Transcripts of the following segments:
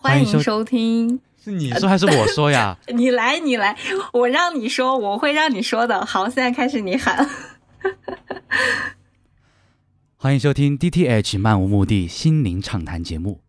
欢迎收听。是你说还是我说呀？你来，你来，我让你说，我会让你说的。好，现在开始，你喊。欢迎收听 DTH 漫无目的心灵畅谈节目。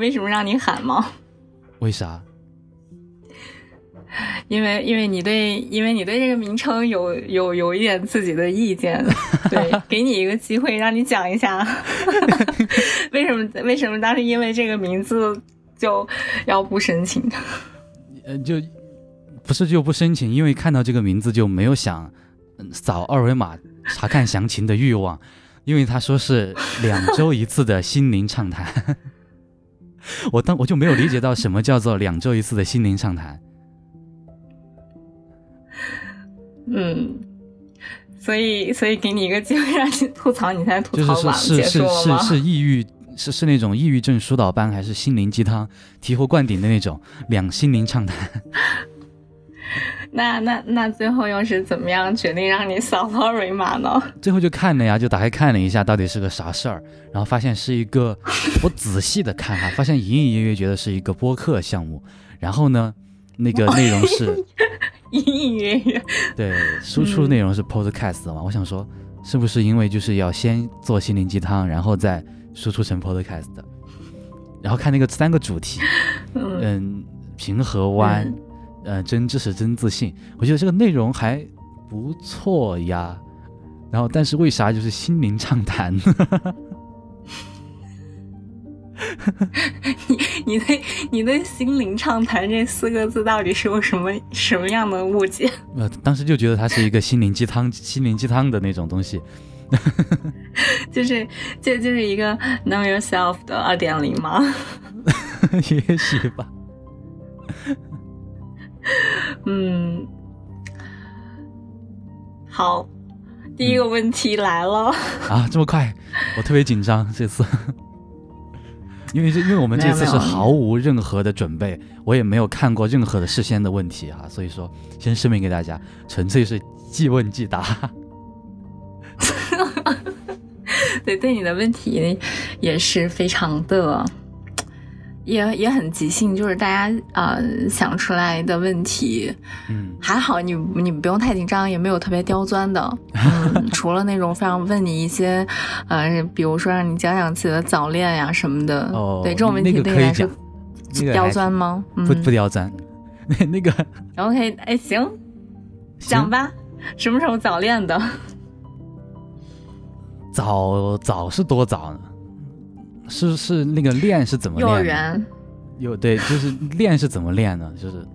为什么让你喊吗？为啥？因为因为你对因为你对这个名称有有有一点自己的意见，对，给你一个机会让你讲一下，为什么为什么当时因为这个名字就要不申请？呃，就不是就不申请，因为看到这个名字就没有想扫二维码查看详情的欲望，因为他说是两周一次的心灵畅谈。我当我就没有理解到什么叫做两周一次的心灵畅谈。嗯，所以所以给你一个机会让你吐槽，你才吐槽完是是是是是抑郁是是那种抑郁症疏导班，还是心灵鸡汤醍醐灌顶的那种两心灵畅谈？那那那最后又是怎么样决定让你扫二维码呢？最后就看了呀，就打开看了一下，到底是个啥事儿，然后发现是一个，我仔细的看哈，发现隐隐约约觉得是一个播客项目，然后呢，那个内容是 隐隐约约，对，输出内容是 podcast 嘛，我想说是不是因为就是要先做心灵鸡汤，然后再输出成 podcast，然后看那个三个主题，嗯，平和湾。呃，真知识真自信，我觉得这个内容还不错呀。然后，但是为啥就是心灵畅谈？你你对你对心灵畅谈这四个字到底是有什么什么样的误解？呃，当时就觉得它是一个心灵鸡汤、心灵鸡汤的那种东西。就是就就是一个 know yourself 的二点零吗？也许吧。嗯，好，第一个问题来了。啊，这么快，我特别紧张这次，因为这因为我们这次是毫无任何的准备，我也没有看过任何的事先的问题哈，所以说先声明给大家，纯粹是即问即答。对，对你的问题也是非常的。也也很即兴，就是大家呃想出来的问题，嗯，还好你你不用太紧张，也没有特别刁钻的，嗯除了那种非常问你一些，呃，比如说让你讲讲自己的早恋呀什么的，哦，对这种问题对来说刁钻吗？不不刁钻，那 那个。OK，哎行，讲吧，什么时候早恋的？早早是多早呢？是是那个练是怎么？幼儿园有对，就是练是怎么练呢？就是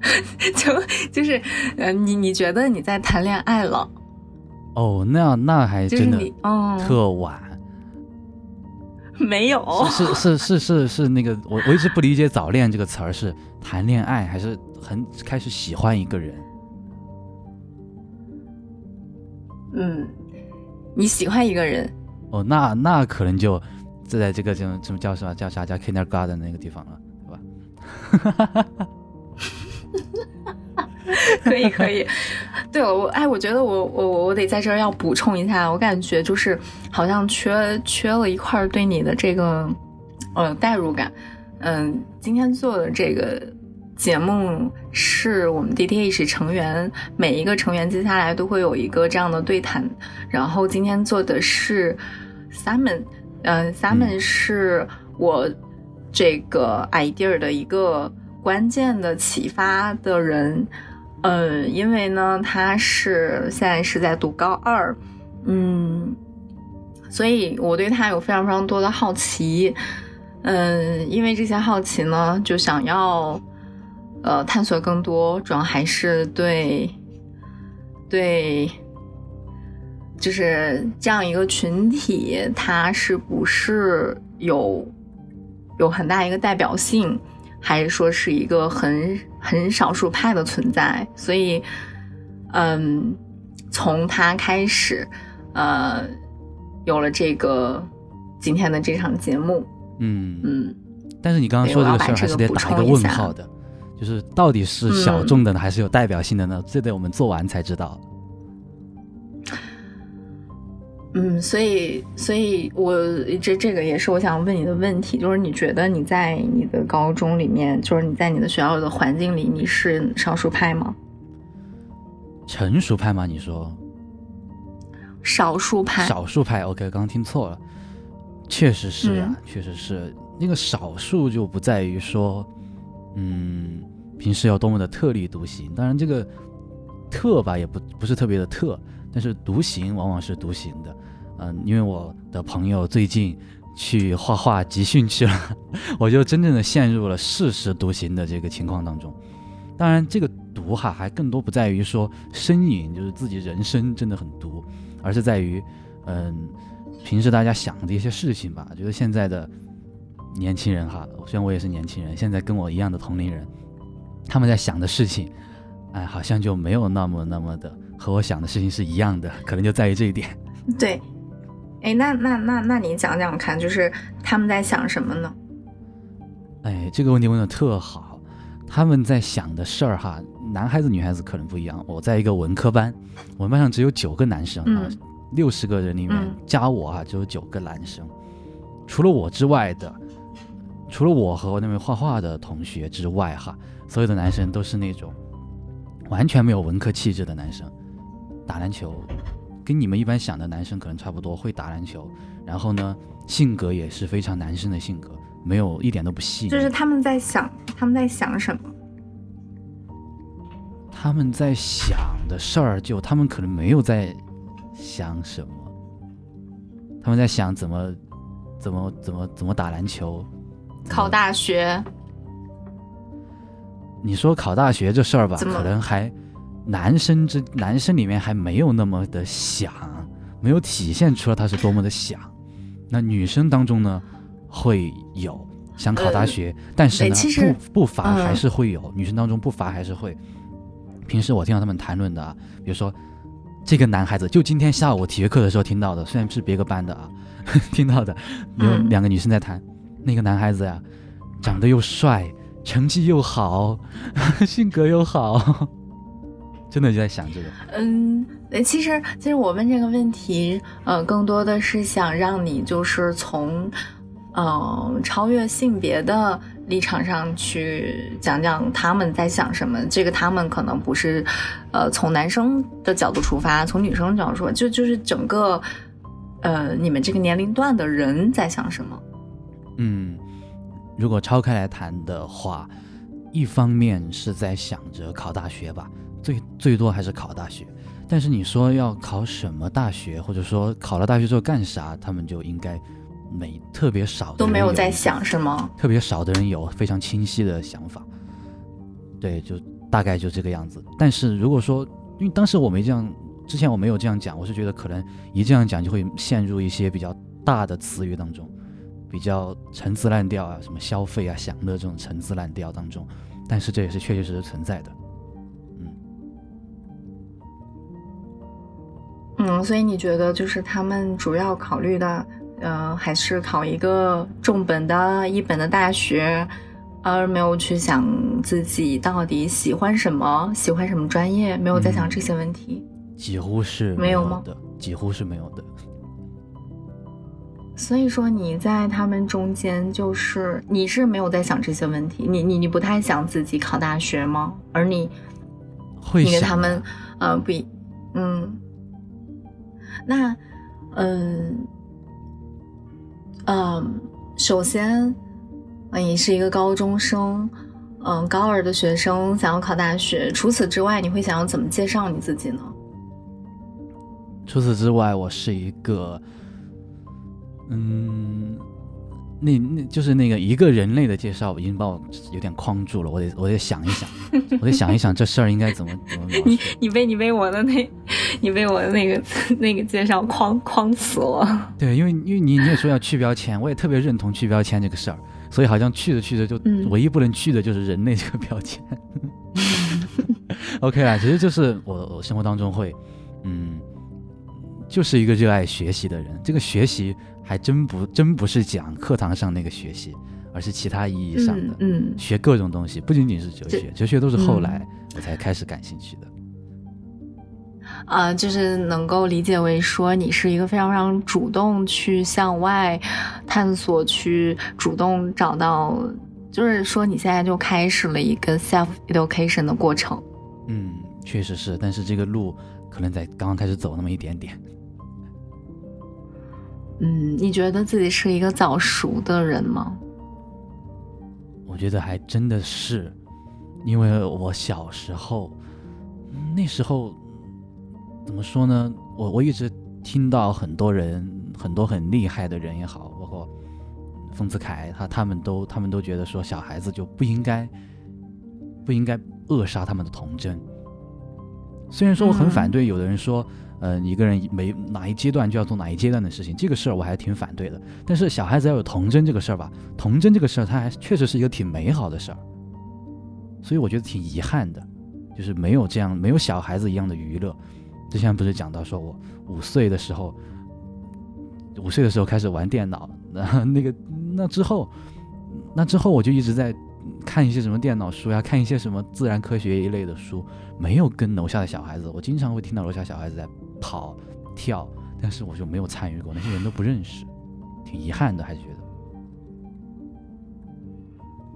就就是呃，你你觉得你在谈恋爱了？哦，那那还真的哦，特晚。没有，是是是是是那个，我我一直不理解“早恋”这个词儿是谈恋爱还是很开始喜欢一个人？嗯，你喜欢一个人。哦，那那可能就就在这个这种这种叫什么叫啥叫 kindergarten 那个地方了，对吧？可以可以，对我哎，我觉得我我我得在这儿要补充一下，我感觉就是好像缺缺了一块对你的这个呃代入感。嗯，今天做的这个节目是我们 DTH 成员每一个成员接下来都会有一个这样的对谈，然后今天做的是 Simon，嗯，Simon 是我这个 idea 的一个关键的启发的人。呃，因为呢，他是现在是在读高二，嗯，所以我对他有非常非常多的好奇，嗯，因为这些好奇呢，就想要呃探索更多，主要还是对对，就是这样一个群体，它是不是有有很大一个代表性？还是说是一个很很少数派的存在，所以，嗯，从他开始，呃，有了这个今天的这场节目，嗯嗯。但是你刚刚说这个事儿还是得打一个问号的，就是到底是小众的呢，还是有代表性的呢？这得我们做完才知道。嗯，所以，所以我这这个也是我想问你的问题，就是你觉得你在你的高中里面，就是你在你的学校的环境里，你是少数派吗？成熟派吗？你说？少数派。少数派。OK，刚刚听错了，确实是呀，确实是那个少数就不在于说，嗯，平时要多么的特立独行，当然这个特吧也不不是特别的特。但是独行往往是独行的，嗯，因为我的朋友最近去画画集训去了，我就真正的陷入了事事独行的这个情况当中。当然，这个独哈还更多不在于说身影，就是自己人生真的很独，而是在于，嗯，平时大家想的一些事情吧。觉得现在的年轻人哈，虽然我也是年轻人，现在跟我一样的同龄人，他们在想的事情，哎，好像就没有那么那么的。和我想的事情是一样的，可能就在于这一点。对，哎，那那那那你讲讲看，就是他们在想什么呢？哎，这个问题问的特好。他们在想的事儿哈，男孩子女孩子可能不一样。我在一个文科班，我们班上只有九个男生啊，六十个人里面加我啊，只有九个男生。除了我之外的，除了我和我那位画画的同学之外哈，所有的男生都是那种完全没有文科气质的男生。打篮球，跟你们一般想的男生可能差不多，会打篮球。然后呢，性格也是非常男生的性格，没有一点都不细。就是他们在想，他们在想什么？他们在想的事儿，就他们可能没有在想什么。他们在想怎么，怎么，怎么，怎么打篮球，考大学。你说考大学这事儿吧，可能还。男生之男生里面还没有那么的想，没有体现出来他是多么的想。那女生当中呢，会有想考大学，但是呢，不不乏还是会有女生当中不乏还是会。平时我听到他们谈论的，比如说这个男孩子，就今天下午体育课的时候听到的，虽然是别个班的啊，听到的有两个女生在谈，那个男孩子呀，长得又帅，成绩又好，性格又好。真的就在想这个，嗯，其实其实我问这个问题，呃，更多的是想让你就是从，呃，超越性别的立场上去讲讲他们在想什么。这个他们可能不是，呃，从男生的角度出发，从女生角度说，就就是整个，呃，你们这个年龄段的人在想什么？嗯，如果超开来谈的话，一方面是在想着考大学吧。最最多还是考大学，但是你说要考什么大学，或者说考了大学之后干啥，他们就应该没特别少都没有在想是吗？特别少的人有非常清晰的想法，对，就大概就这个样子。但是如果说，因为当时我没这样，之前我没有这样讲，我是觉得可能一这样讲就会陷入一些比较大的词语当中，比较陈词滥调啊，什么消费啊、享乐这种陈词滥调当中。但是这也是确确实实存在的。嗯，所以你觉得就是他们主要考虑的，呃，还是考一个重本的一本的大学，而没有去想自己到底喜欢什么，喜欢什么专业，没有在想这些问题。几乎是没有吗？几乎是没有的。所以说你在他们中间，就是你是没有在想这些问题，你你你不太想自己考大学吗？而你，会你跟他们，呃，不，嗯，那，嗯，嗯，首先，你是一个高中生，嗯，高二的学生想要考大学，除此之外，你会想要怎么介绍你自己呢？除此之外，我是一个。嗯，那那就是那个一个人类的介绍已经把我有点框住了，我得我得想一想，我得想一想这事儿应该怎么怎么。你你被你被我的那，你被我的那个 那个介绍框框死了。对，因为因为你你也说要去标签，我也特别认同去标签这个事儿，所以好像去着去着就唯一不能去的就是人类这个标签。OK 啦，其实就是我我生活当中会，嗯，就是一个热爱学习的人，这个学习。还真不真不是讲课堂上那个学习，而是其他意义上的，嗯，学各种东西，不仅仅是哲学，哲学都是后来我才开始感兴趣的。啊，就是能够理解为说你是一个非常非常主动去向外探索，去主动找到，就是说你现在就开始了一个 self education 的过程。嗯，确实是，但是这个路可能在刚刚开始走那么一点点。嗯，你觉得自己是一个早熟的人吗？我觉得还真的是，因为我小时候，那时候怎么说呢？我我一直听到很多人，很多很厉害的人也好，包括丰子恺，他他们都他们都觉得说，小孩子就不应该不应该扼杀他们的童真。虽然说我很反对，有的人说。嗯，一个人每哪一阶段就要做哪一阶段的事情，这个事儿我还挺反对的。但是小孩子要有童真这个事儿吧，童真这个事儿，它还确实是一个挺美好的事儿。所以我觉得挺遗憾的，就是没有这样没有小孩子一样的娱乐。之前不是讲到说我五岁的时候，五岁的时候开始玩电脑，那那个那之后，那之后我就一直在看一些什么电脑书呀，看一些什么自然科学一类的书，没有跟楼下的小孩子，我经常会听到楼下小孩子在。跑跳，但是我就没有参与过，那些人都不认识，挺遗憾的，还是觉得，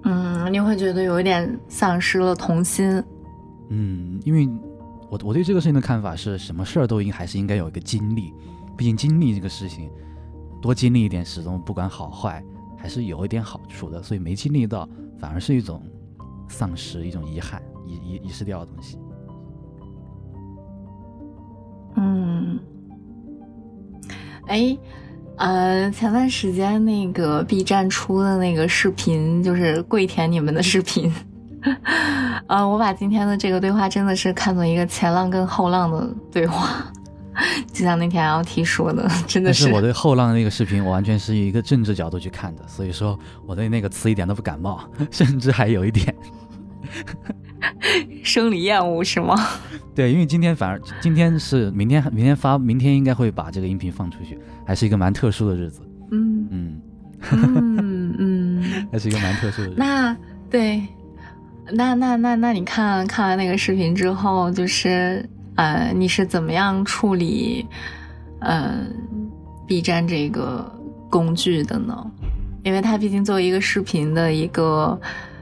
嗯，你会觉得有一点丧失了童心，嗯，因为我我对这个事情的看法是什么事儿都应还是应该有一个经历，毕竟经历这个事情，多经历一点，始终不管好坏还是有一点好处的，所以没经历到反而是一种丧失，一种遗憾，遗遗遗失掉的东西。嗯，哎，呃，前段时间那个 B 站出的那个视频，就是跪舔你们的视频，呃，我把今天的这个对话真的是看作一个前浪跟后浪的对话，就像那天 LT 说的，真的是。我对后浪那个视频，我完全是以一个政治角度去看的，所以说我对那个词一点都不感冒，甚至还有一点。生理厌恶是吗？对，因为今天反而今天是明天，明天发，明天应该会把这个音频放出去，还是一个蛮特殊的日子。嗯嗯嗯嗯，还是一个蛮特殊的。那对，那那那那你看看完那个视频之后，就是呃，你是怎么样处理呃 B 站这个工具的呢？因为它毕竟作为一个视频的一个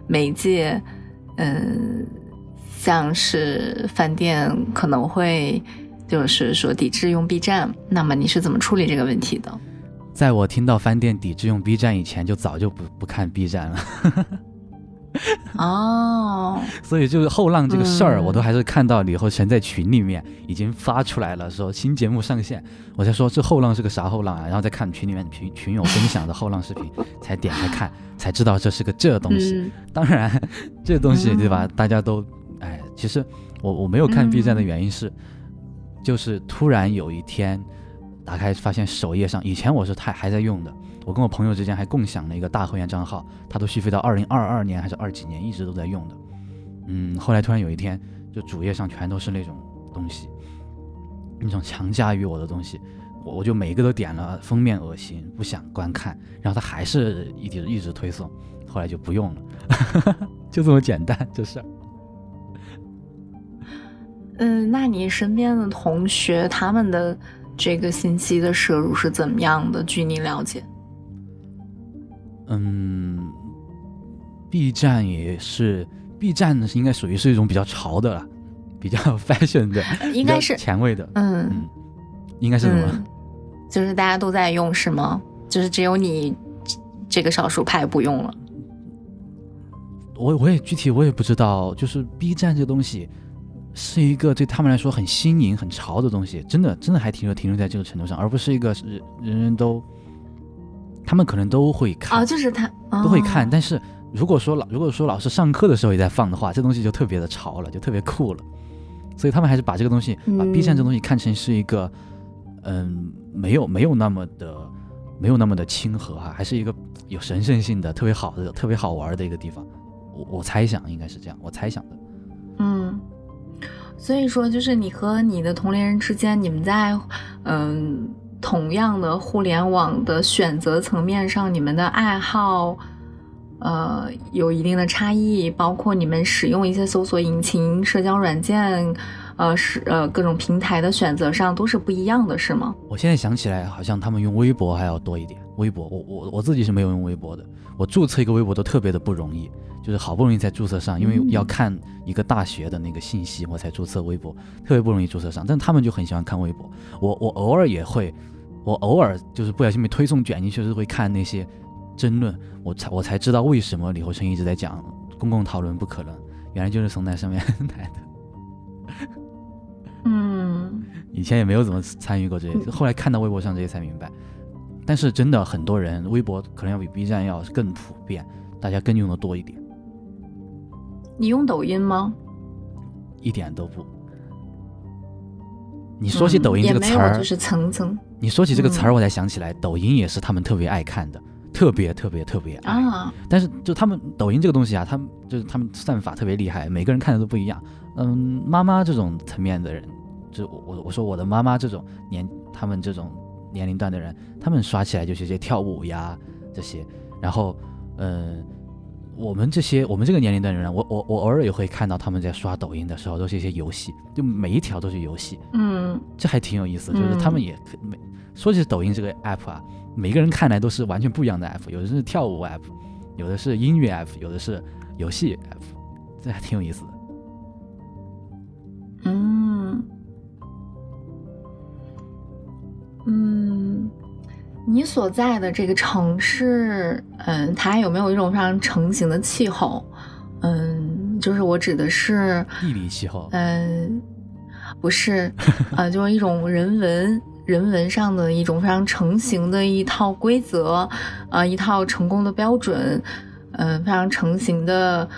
媒介。嗯，像是饭店可能会就是说抵制用 B 站，那么你是怎么处理这个问题的？在我听到饭店抵制用 B 站以前，就早就不不看 B 站了。哦，所以就是后浪这个事儿，我都还是看到了以后，全在群里面已经发出来了，说新节目上线，我才说这后浪是个啥后浪啊？然后再看群里面群群友分享的后浪视频，才点开看，才知道这是个这东西。当然，这东西对吧？大家都哎，其实我我没有看 B 站的原因是，就是突然有一天打开发现首页上，以前我是太还在用的。我跟我朋友之间还共享了一个大会员账号，他都续费到二零二二年还是二几年，一直都在用的。嗯，后来突然有一天，就主页上全都是那种东西，那种强加于我的东西，我我就每一个都点了，封面恶心，不想观看，然后他还是一直一直推送，后来就不用了，就这么简单就是。嗯，那你身边的同学他们的这个信息的摄入是怎么样的？据你了解？嗯，B 站也是，B 站呢是应该属于是一种比较潮的了，比较 fashion 的，应该是前卫的，嗯嗯，应该是什么？就是大家都在用是吗？就是只有你这个少数派不用了？我我也具体我也不知道，就是 B 站这东西是一个对他们来说很新颖、很潮的东西，真的真的还停留停留在这个程度上，而不是一个人人人都。他们可能都会看哦，就是他都会看，但是如果说老如果说老师上课的时候也在放的话，这东西就特别的潮了，就特别酷了。所以他们还是把这个东西，把 B 站这东西看成是一个，嗯，没有没有那么的没有那么的亲和哈，还是一个有神圣性的、特别好的、特别好玩的一个地方。我我猜想应该是这样，我猜想的。嗯，所以说就是你和你的同龄人之间，你们在嗯。同样的互联网的选择层面上，你们的爱好，呃，有一定的差异，包括你们使用一些搜索引擎、社交软件，呃，是呃各种平台的选择上都是不一样的，是吗？我现在想起来，好像他们用微博还要多一点。微博，我我我自己是没有用微博的，我注册一个微博都特别的不容易，就是好不容易才注册上，因为要看一个大学的那个信息，我才注册微博，特别不容易注册上。但他们就很喜欢看微博，我我偶尔也会。我偶尔就是不小心被推送卷进去，是会看那些争论，我才我才知道为什么李厚成一直在讲公共讨论不可能，原来就是从那上面 来的。嗯，以前也没有怎么参与过这些，后来看到微博上这些才明白。但是真的很多人，微博可能要比 B 站要更普遍，大家更用的多一点。你用抖音吗？一点都不。你说起抖音这个词儿，就是层层。你说起这个词儿，我才想起来，抖音也是他们特别爱看的，特别特别特别爱。但是就他们抖音这个东西啊，他们就是他们算法特别厉害，每个人看的都不一样。嗯，妈妈这种层面的人，就我我说我的妈妈这种年，他们这种年龄段的人，他们刷起来就是些跳舞呀这些，然后嗯。我们这些，我们这个年龄的人，我我我偶尔也会看到他们在刷抖音的时候，都是一些游戏，就每一条都是游戏，嗯，这还挺有意思。就是他们也每说起抖音这个 app 啊，每个人看来都是完全不一样的 app，有的是跳舞 app，有的是音乐 app，有的是游戏 app，这还挺有意思的。嗯，嗯。你所在的这个城市，嗯，它有没有一种非常成型的气候？嗯，就是我指的是地理气候。嗯，不是，呃，就是一种人文人文上的一种非常成型的一套规则，啊，一套成功的标准，嗯，非常成型的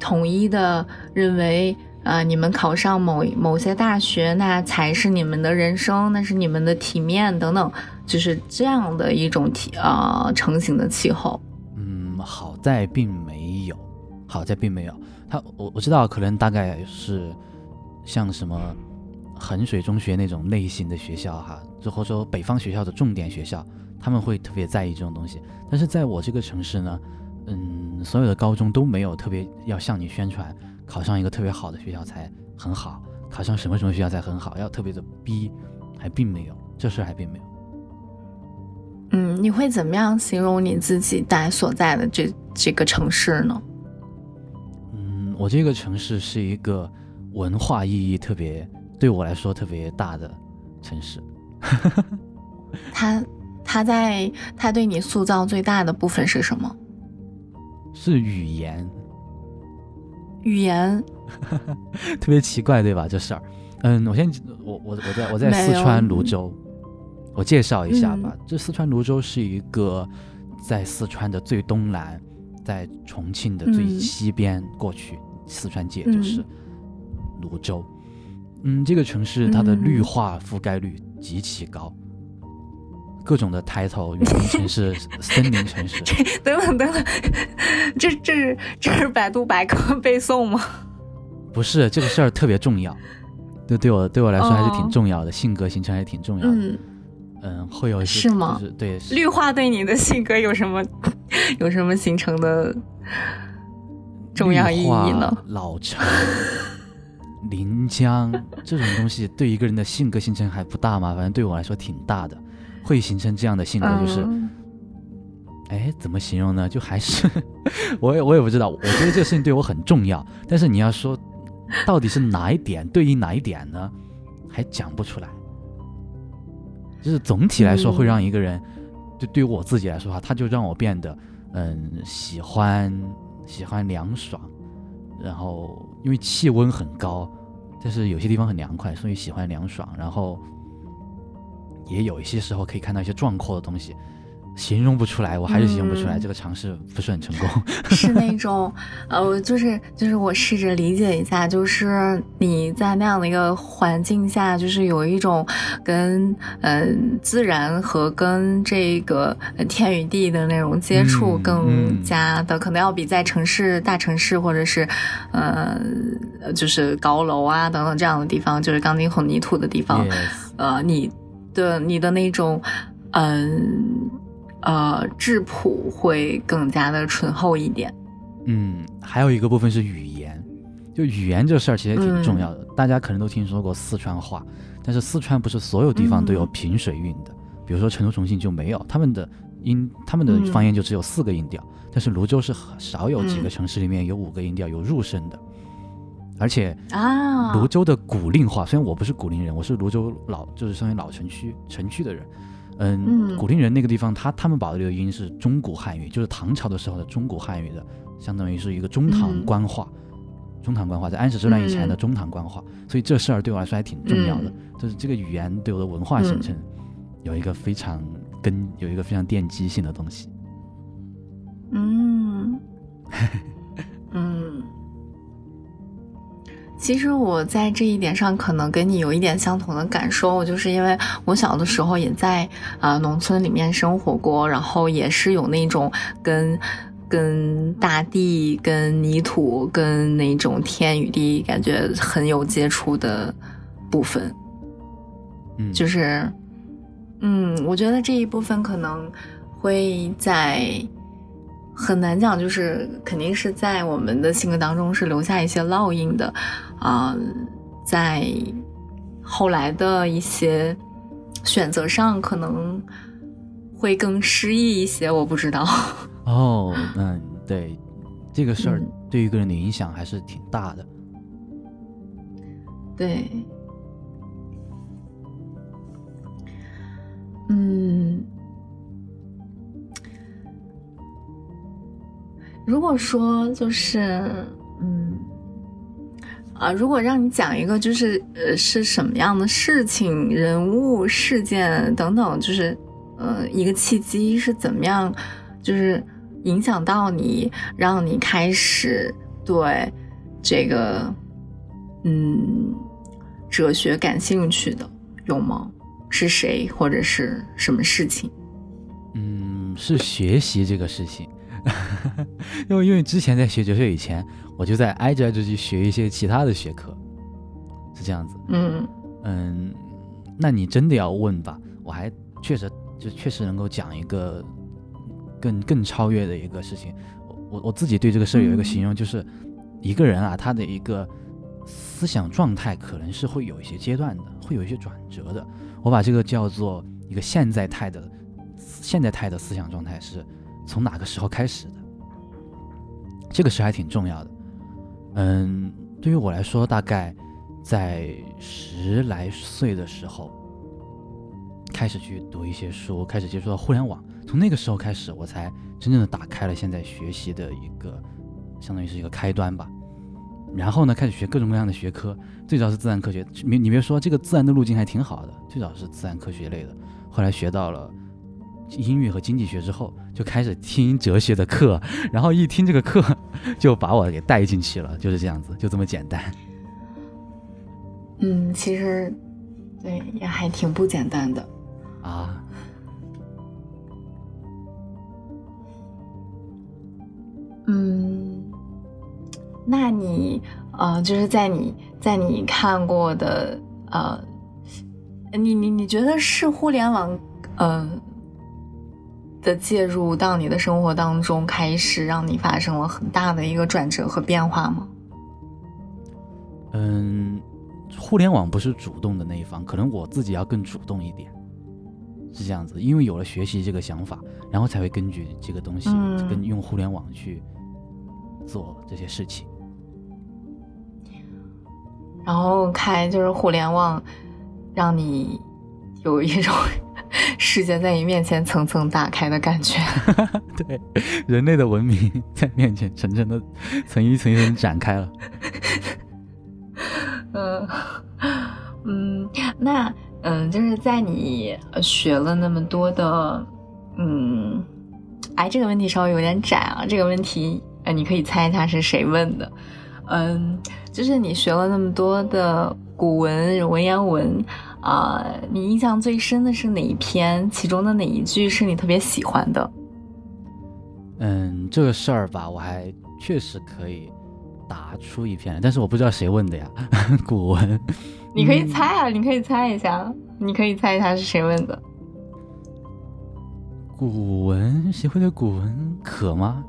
统一的认为。啊，你们考上某某些大学，那才是你们的人生，那是你们的体面等等，就是这样的一种体啊成型的气候。嗯，好在并没有，好在并没有。他我我知道，可能大概是像什么衡水中学那种类型的学校哈，就或者说北方学校的重点学校，他们会特别在意这种东西。但是在我这个城市呢，嗯，所有的高中都没有特别要向你宣传。考上一个特别好的学校才很好，考上什么什么学校才很好，要特别的逼，还并没有，这事还并没有。嗯，你会怎么样形容你自己在所在的这这个城市呢？嗯，我这个城市是一个文化意义特别对我来说特别大的城市。他他在他对你塑造最大的部分是什么？是语言。语言 特别奇怪，对吧？这事儿，嗯，我先我我我在我在四川泸州，我介绍一下吧。这四川泸州是一个在四川的最东南，在重庆的最西边过去，四川界就是泸州。嗯，这个城市它的绿化覆盖率极其高。各种的抬头，园林城市、森林城市，等等等等，这这是这是百度百科 背诵吗？不是，这个事儿特别重要，对对我对我来说还是挺重要的，性格形成还是挺重要的。嗯，会有一些是吗？对，绿化对你的性格有什么 有什么形成的重要意义呢？老城、临江这种东西对一个人的性格形成还不大吗？反正对我来说挺大的，会形成这样的性格，就是，哎，怎么形容呢？就还是 我也我也不知道。我觉得这个事情对我很重要，但是你要说到底是哪一点对应哪一点呢？还讲不出来。就是总体来说，会让一个人，就对于我自己来说哈，他就让我变得，嗯，喜欢喜欢凉爽，然后因为气温很高，但是有些地方很凉快，所以喜欢凉爽，然后也有一些时候可以看到一些壮阔的东西。形容不出来，我还是形容不出来。这个尝试不是很成功。是那种，呃，就是就是我试着理解一下，就是你在那样的一个环境下，就是有一种跟嗯自然和跟这个天与地的那种接触更加的，可能要比在城市大城市或者是呃就是高楼啊等等这样的地方，就是钢筋混凝土的地方，呃，你的你的那种嗯。呃，质朴会更加的醇厚一点。嗯，还有一个部分是语言，就语言这事儿其实挺重要的。大家可能都听说过四川话，但是四川不是所有地方都有平水韵的。比如说成都、重庆就没有，他们的音，他们的方言就只有四个音调。但是泸州是少有几个城市里面有五个音调有入声的，而且啊，泸州的古令话，虽然我不是古令人，我是泸州老，就是相当于老城区城区的人。嗯，古陵人那个地方，他他们保留的音是中古汉语，就是唐朝的时候的中古汉语的，相当于是一个中唐官话，中唐官话在安史之乱以前的中唐官话，所以这事儿对我来说还挺重要的，就是这个语言对我的文化形成有一个非常根，有一个非常奠基性的东西。嗯，嗯。其实我在这一点上可能跟你有一点相同的感受，就是因为我小的时候也在啊农村里面生活过，然后也是有那种跟跟大地、跟泥土、跟那种天与地感觉很有接触的部分。嗯，就是嗯，我觉得这一部分可能会在。很难讲，就是肯定是在我们的性格当中是留下一些烙印的，啊，在后来的一些选择上可能会更失意一些，我不知道。哦，嗯，对，这个事儿对于一个人的影响还是挺大的。对，嗯。如果说就是，嗯，啊，如果让你讲一个，就是呃，是什么样的事情、人物、事件等等，就是呃，一个契机是怎么样，就是影响到你，让你开始对这个嗯哲学感兴趣的，有吗？是谁或者是什么事情？嗯，是学习这个事情。因为因为之前在学哲学以前，我就在挨着挨着去学一些其他的学科，是这样子。嗯嗯，那你真的要问吧，我还确实就确实能够讲一个更更超越的一个事情。我我自己对这个事儿有一个形容，就是一个人啊，他的一个思想状态可能是会有一些阶段的，会有一些转折的。我把这个叫做一个现在态的现在态的思想状态是。从哪个时候开始的？这个事还挺重要的。嗯，对于我来说，大概在十来岁的时候，开始去读一些书，开始接触到互联网。从那个时候开始，我才真正的打开了现在学习的一个，相当于是一个开端吧。然后呢，开始学各种各样的学科。最早是自然科学，你你别说，这个自然的路径还挺好的。最早是自然科学类的，后来学到了。英语和经济学之后，就开始听哲学的课，然后一听这个课，就把我给带进去了，就是这样子，就这么简单。嗯，其实，对，也还挺不简单的啊。嗯，那你呃，就是在你在你看过的呃，你你你觉得是互联网？嗯的介入到你的生活当中，开始让你发生了很大的一个转折和变化吗？嗯，互联网不是主动的那一方，可能我自己要更主动一点，是这样子。因为有了学习这个想法，然后才会根据这个东西，跟用互联网去做这些事情。然后开就是互联网，让你有一种 世界在你面前层层打开的感觉。对，人类的文明在面前层层的、层一层一层展开了。嗯 嗯，那嗯，就是在你学了那么多的，嗯，哎，这个问题稍微有点窄啊。这个问题，呃，你可以猜一下是谁问的？嗯，就是你学了那么多的古文、文言文，啊，你印象最深的是哪一篇？其中的哪一句是你特别喜欢的？嗯，这个事儿吧，我还确实可以答出一篇，但是我不知道谁问的呀。古文，你可以猜啊，你可以猜一下，你可以猜一下是谁问的。古文，谁会对古文渴吗？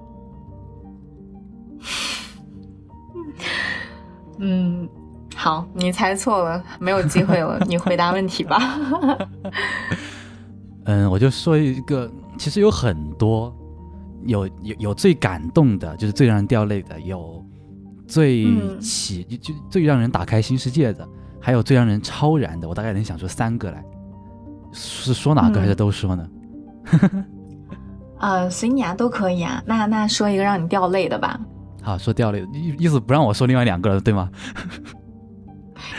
嗯，好，你猜错了，没有机会了，你回答问题吧。嗯，我就说一个，其实有很多，有有有最感动的，就是最让人掉泪的，有最起就就最让人打开新世界的，还有最让人超然的。我大概能想出三个来，是说哪个还是都说呢？呃，随你啊，都可以啊。那那说一个让你掉泪的吧。好，说掉泪，意意思不让我说另外两个了，对吗？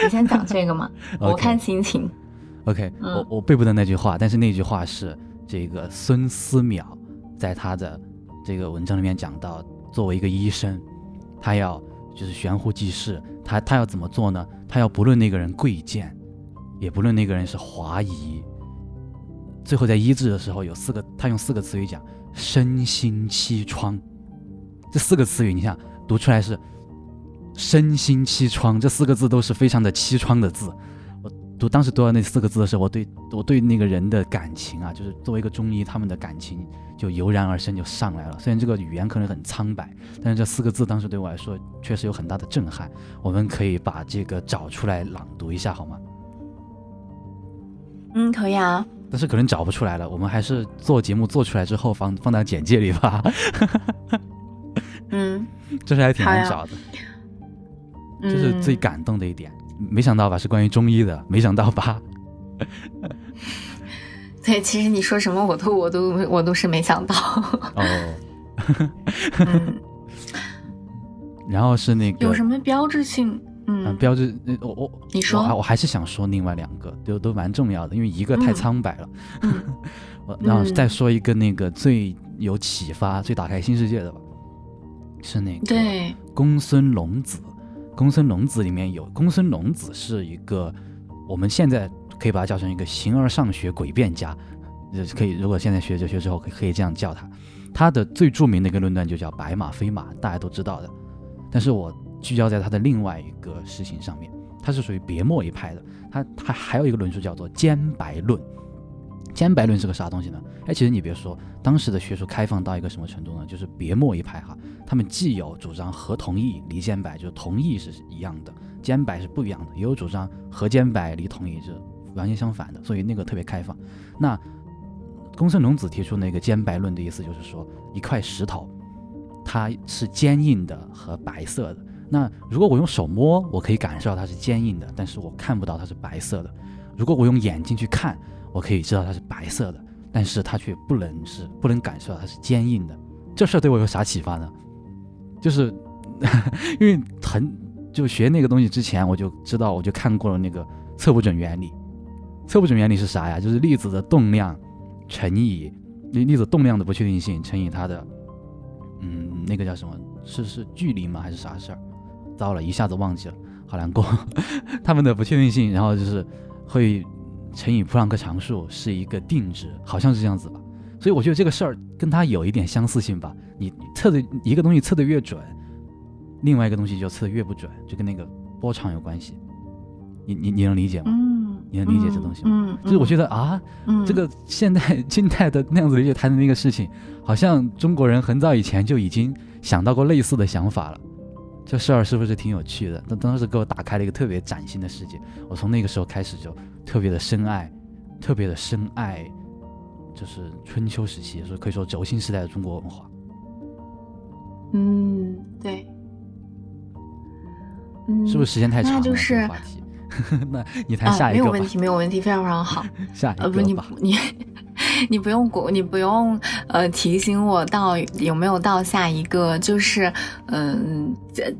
你先讲这个嘛，我看心情。OK，我我背不得那句话，但是那句话是这个孙思邈在他的这个文章里面讲到，作为一个医生，他要就是悬壶济世，他他要怎么做呢？他要不论那个人贵贱，也不论那个人是华夷，最后在医治的时候有四个，他用四个词语讲：身心凄怆。这四个词语，你想读出来是“身心凄怆”，这四个字都是非常的凄怆的字。我读当时读到那四个字的时候，我对我对那个人的感情啊，就是作为一个中医，他们的感情就油然而生，就上来了。虽然这个语言可能很苍白，但是这四个字当时对我来说确实有很大的震撼。我们可以把这个找出来朗读一下，好吗？嗯，可以啊。但是可能找不出来了，我们还是做节目做出来之后放放到简介里吧。嗯，这是还挺难找的，这是最感动的一点。没想到吧，是关于中医的，没想到吧？对，其实你说什么，我都我都我都是没想到。哦。然后是那个有什么标志性？嗯，标志我我你说，我还是想说另外两个，都都蛮重要的，因为一个太苍白了。我然后再说一个那个最有启发、最打开新世界的吧。是那个对公孙龙子，公孙龙子里面有公孙龙子是一个，我们现在可以把它叫成一个形而上学诡辩家，可以如果现在学哲学之后可以可以这样叫他。他的最著名的一个论断就叫白马非马，大家都知道的。但是我聚焦在他的另外一个事情上面，他是属于别墨一派的，他他还有一个论述叫做兼白论。兼白论是个啥东西呢？哎，其实你别说，当时的学术开放到一个什么程度呢？就是别墨一派哈，他们既有主张合同意离兼白，就是同意是一样的，兼白是不一样的；也有主张合兼白离同意是完全相反的，所以那个特别开放。那公孙龙子提出那个兼白论的意思就是说，一块石头，它是坚硬的和白色的。那如果我用手摸，我可以感受到它是坚硬的，但是我看不到它是白色的。如果我用眼睛去看，我可以知道它是白色的，但是它却不能是不能感受到它是坚硬的。这事儿对我有啥启发呢？就是 因为很就学那个东西之前，我就知道，我就看过了那个测不准原理。测不准原理是啥呀？就是粒子的动量乘以粒粒子动量的不确定性乘以它的嗯那个叫什么？是是距离吗？还是啥事儿？糟了，一下子忘记了，好难过。它们的不确定性，然后就是会。乘以普朗克常数是一个定值，好像是这样子吧，所以我觉得这个事儿跟它有一点相似性吧。你测的一个东西测的越准，另外一个东西就测的越不准，就跟那个波长有关系。你你你能理解吗？嗯，你能理解这东西吗？嗯，就是我觉得啊，这个现代、近代的那样子理解他的那个事情，好像中国人很早以前就已经想到过类似的想法了。这事儿是不是挺有趣的？那当时给我打开了一个特别崭新的世界。我从那个时候开始就特别的深爱，特别的深爱，就是春秋时期，所以可以说轴心时代的中国文化。嗯，对。是不是时间太长了？那就是话题。那你谈下一个没有问题，没有问题，非常非常好。下一个呃不，你你 你不用过，你不用呃提醒我到有没有到下一个，就是嗯，这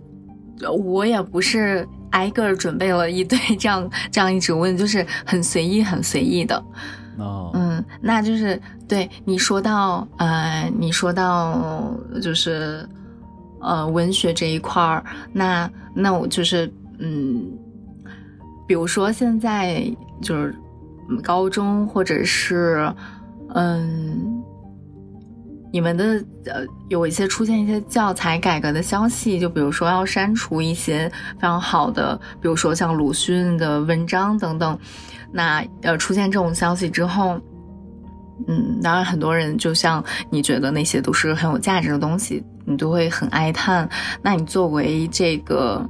我也不是挨个准备了一堆 这样这样一直问，就是很随意很随意的。哦，嗯，那就是对你说到呃，你说到就是呃文学这一块儿，那那我就是嗯。比如说，现在就是高中，或者是嗯，你们的呃，有一些出现一些教材改革的消息，就比如说要删除一些非常好的，比如说像鲁迅的文章等等。那呃，出现这种消息之后，嗯，当然很多人就像你觉得那些都是很有价值的东西，你都会很哀叹。那你作为这个。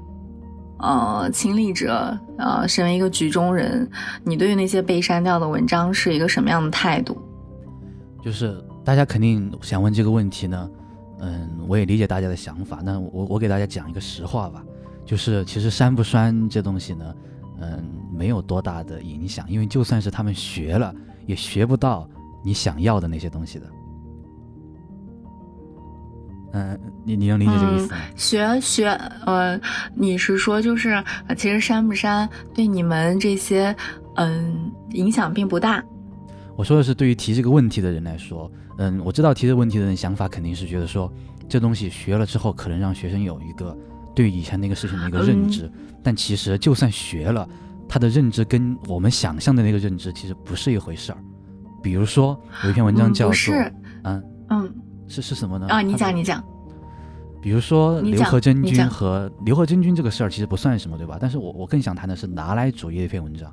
呃，亲历者，呃，身为一个局中人，你对于那些被删掉的文章是一个什么样的态度？就是大家肯定想问这个问题呢，嗯，我也理解大家的想法。那我我给大家讲一个实话吧，就是其实删不删这东西呢，嗯，没有多大的影响，因为就算是他们学了，也学不到你想要的那些东西的。嗯，你你能理解这个意思吗？学学，呃，你是说就是，其实删不删对你们这些，嗯，影响并不大。我说的是对于提这个问题的人来说，嗯，我知道提这个问题的人想法肯定是觉得说，这东西学了之后可能让学生有一个对以前那个事情的一个认知，但其实就算学了，他的认知跟我们想象的那个认知其实不是一回事儿。比如说有一篇文章叫做，嗯嗯。是是什么呢？啊，你讲你讲。比如说刘和真君和刘和真君这个事儿其实不算什么，对吧？但是我我更想谈的是拿来主义的一篇文章。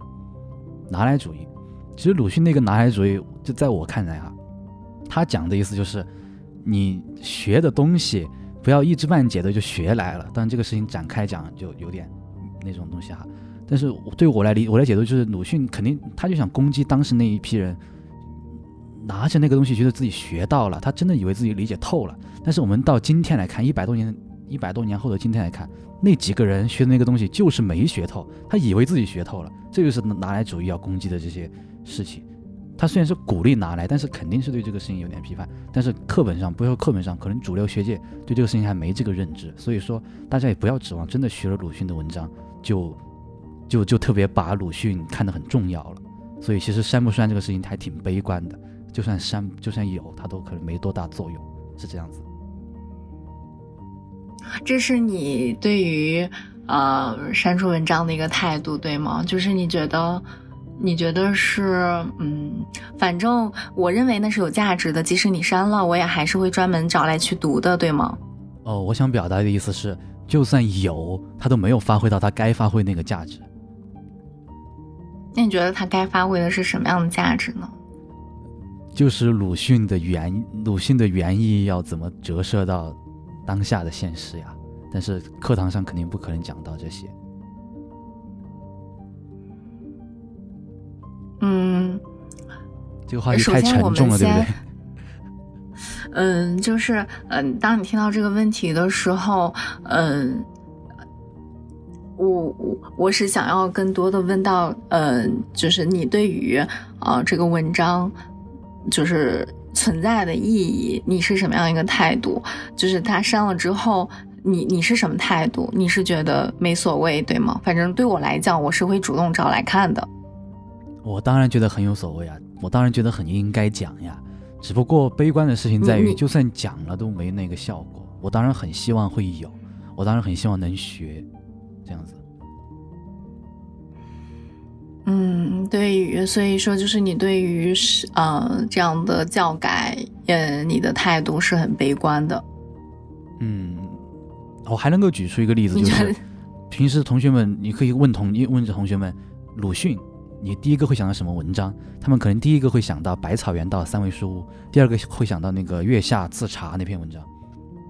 拿来主义，其实鲁迅那个拿来主义，就在我看来啊，他讲的意思就是，你学的东西不要一知半解的就学来了。当然这个事情展开讲就有点那种东西哈。但是对我来理我来解读，就是鲁迅肯定他就想攻击当时那一批人。拿着那个东西，觉得自己学到了，他真的以为自己理解透了。但是我们到今天来看，一百多年、一百多年后的今天来看，那几个人学的那个东西就是没学透，他以为自己学透了。这就是拿来主义要攻击的这些事情。他虽然是鼓励拿来，但是肯定是对这个事情有点批判。但是课本上，不说课本上，可能主流学界对这个事情还没这个认知。所以说，大家也不要指望真的学了鲁迅的文章，就就就特别把鲁迅看得很重要了。所以其实删不删这个事情还挺悲观的。就算删，就算有，它都可能没多大作用，是这样子。这是你对于呃删除文章的一个态度，对吗？就是你觉得，你觉得是，嗯，反正我认为那是有价值的，即使你删了，我也还是会专门找来去读的，对吗？哦，我想表达的意思是，就算有，它都没有发挥到它该发挥那个价值。那你觉得它该发挥的是什么样的价值呢？就是鲁迅的原鲁迅的原意要怎么折射到当下的现实呀？但是课堂上肯定不可能讲到这些。嗯，这个话题太沉重了，对不对？嗯，就是嗯，当你听到这个问题的时候，嗯，我我我是想要更多的问到，嗯，就是你对于啊这个文章。就是存在的意义，你是什么样一个态度？就是他删了之后，你你是什么态度？你是觉得没所谓，对吗？反正对我来讲，我是会主动找来看的。我当然觉得很有所谓啊，我当然觉得很应该讲呀。只不过悲观的事情在于，就算讲了都没那个效果。我当然很希望会有，我当然很希望能学，这样子。嗯，对于所以说，就是你对于是呃这样的教改，呃，你的态度是很悲观的。嗯，我还能够举出一个例子，就是平时同学们，你可以问同问着同学们，鲁迅，你第一个会想到什么文章？他们可能第一个会想到百草园到三味书屋，第二个会想到那个月下自茶那篇文章，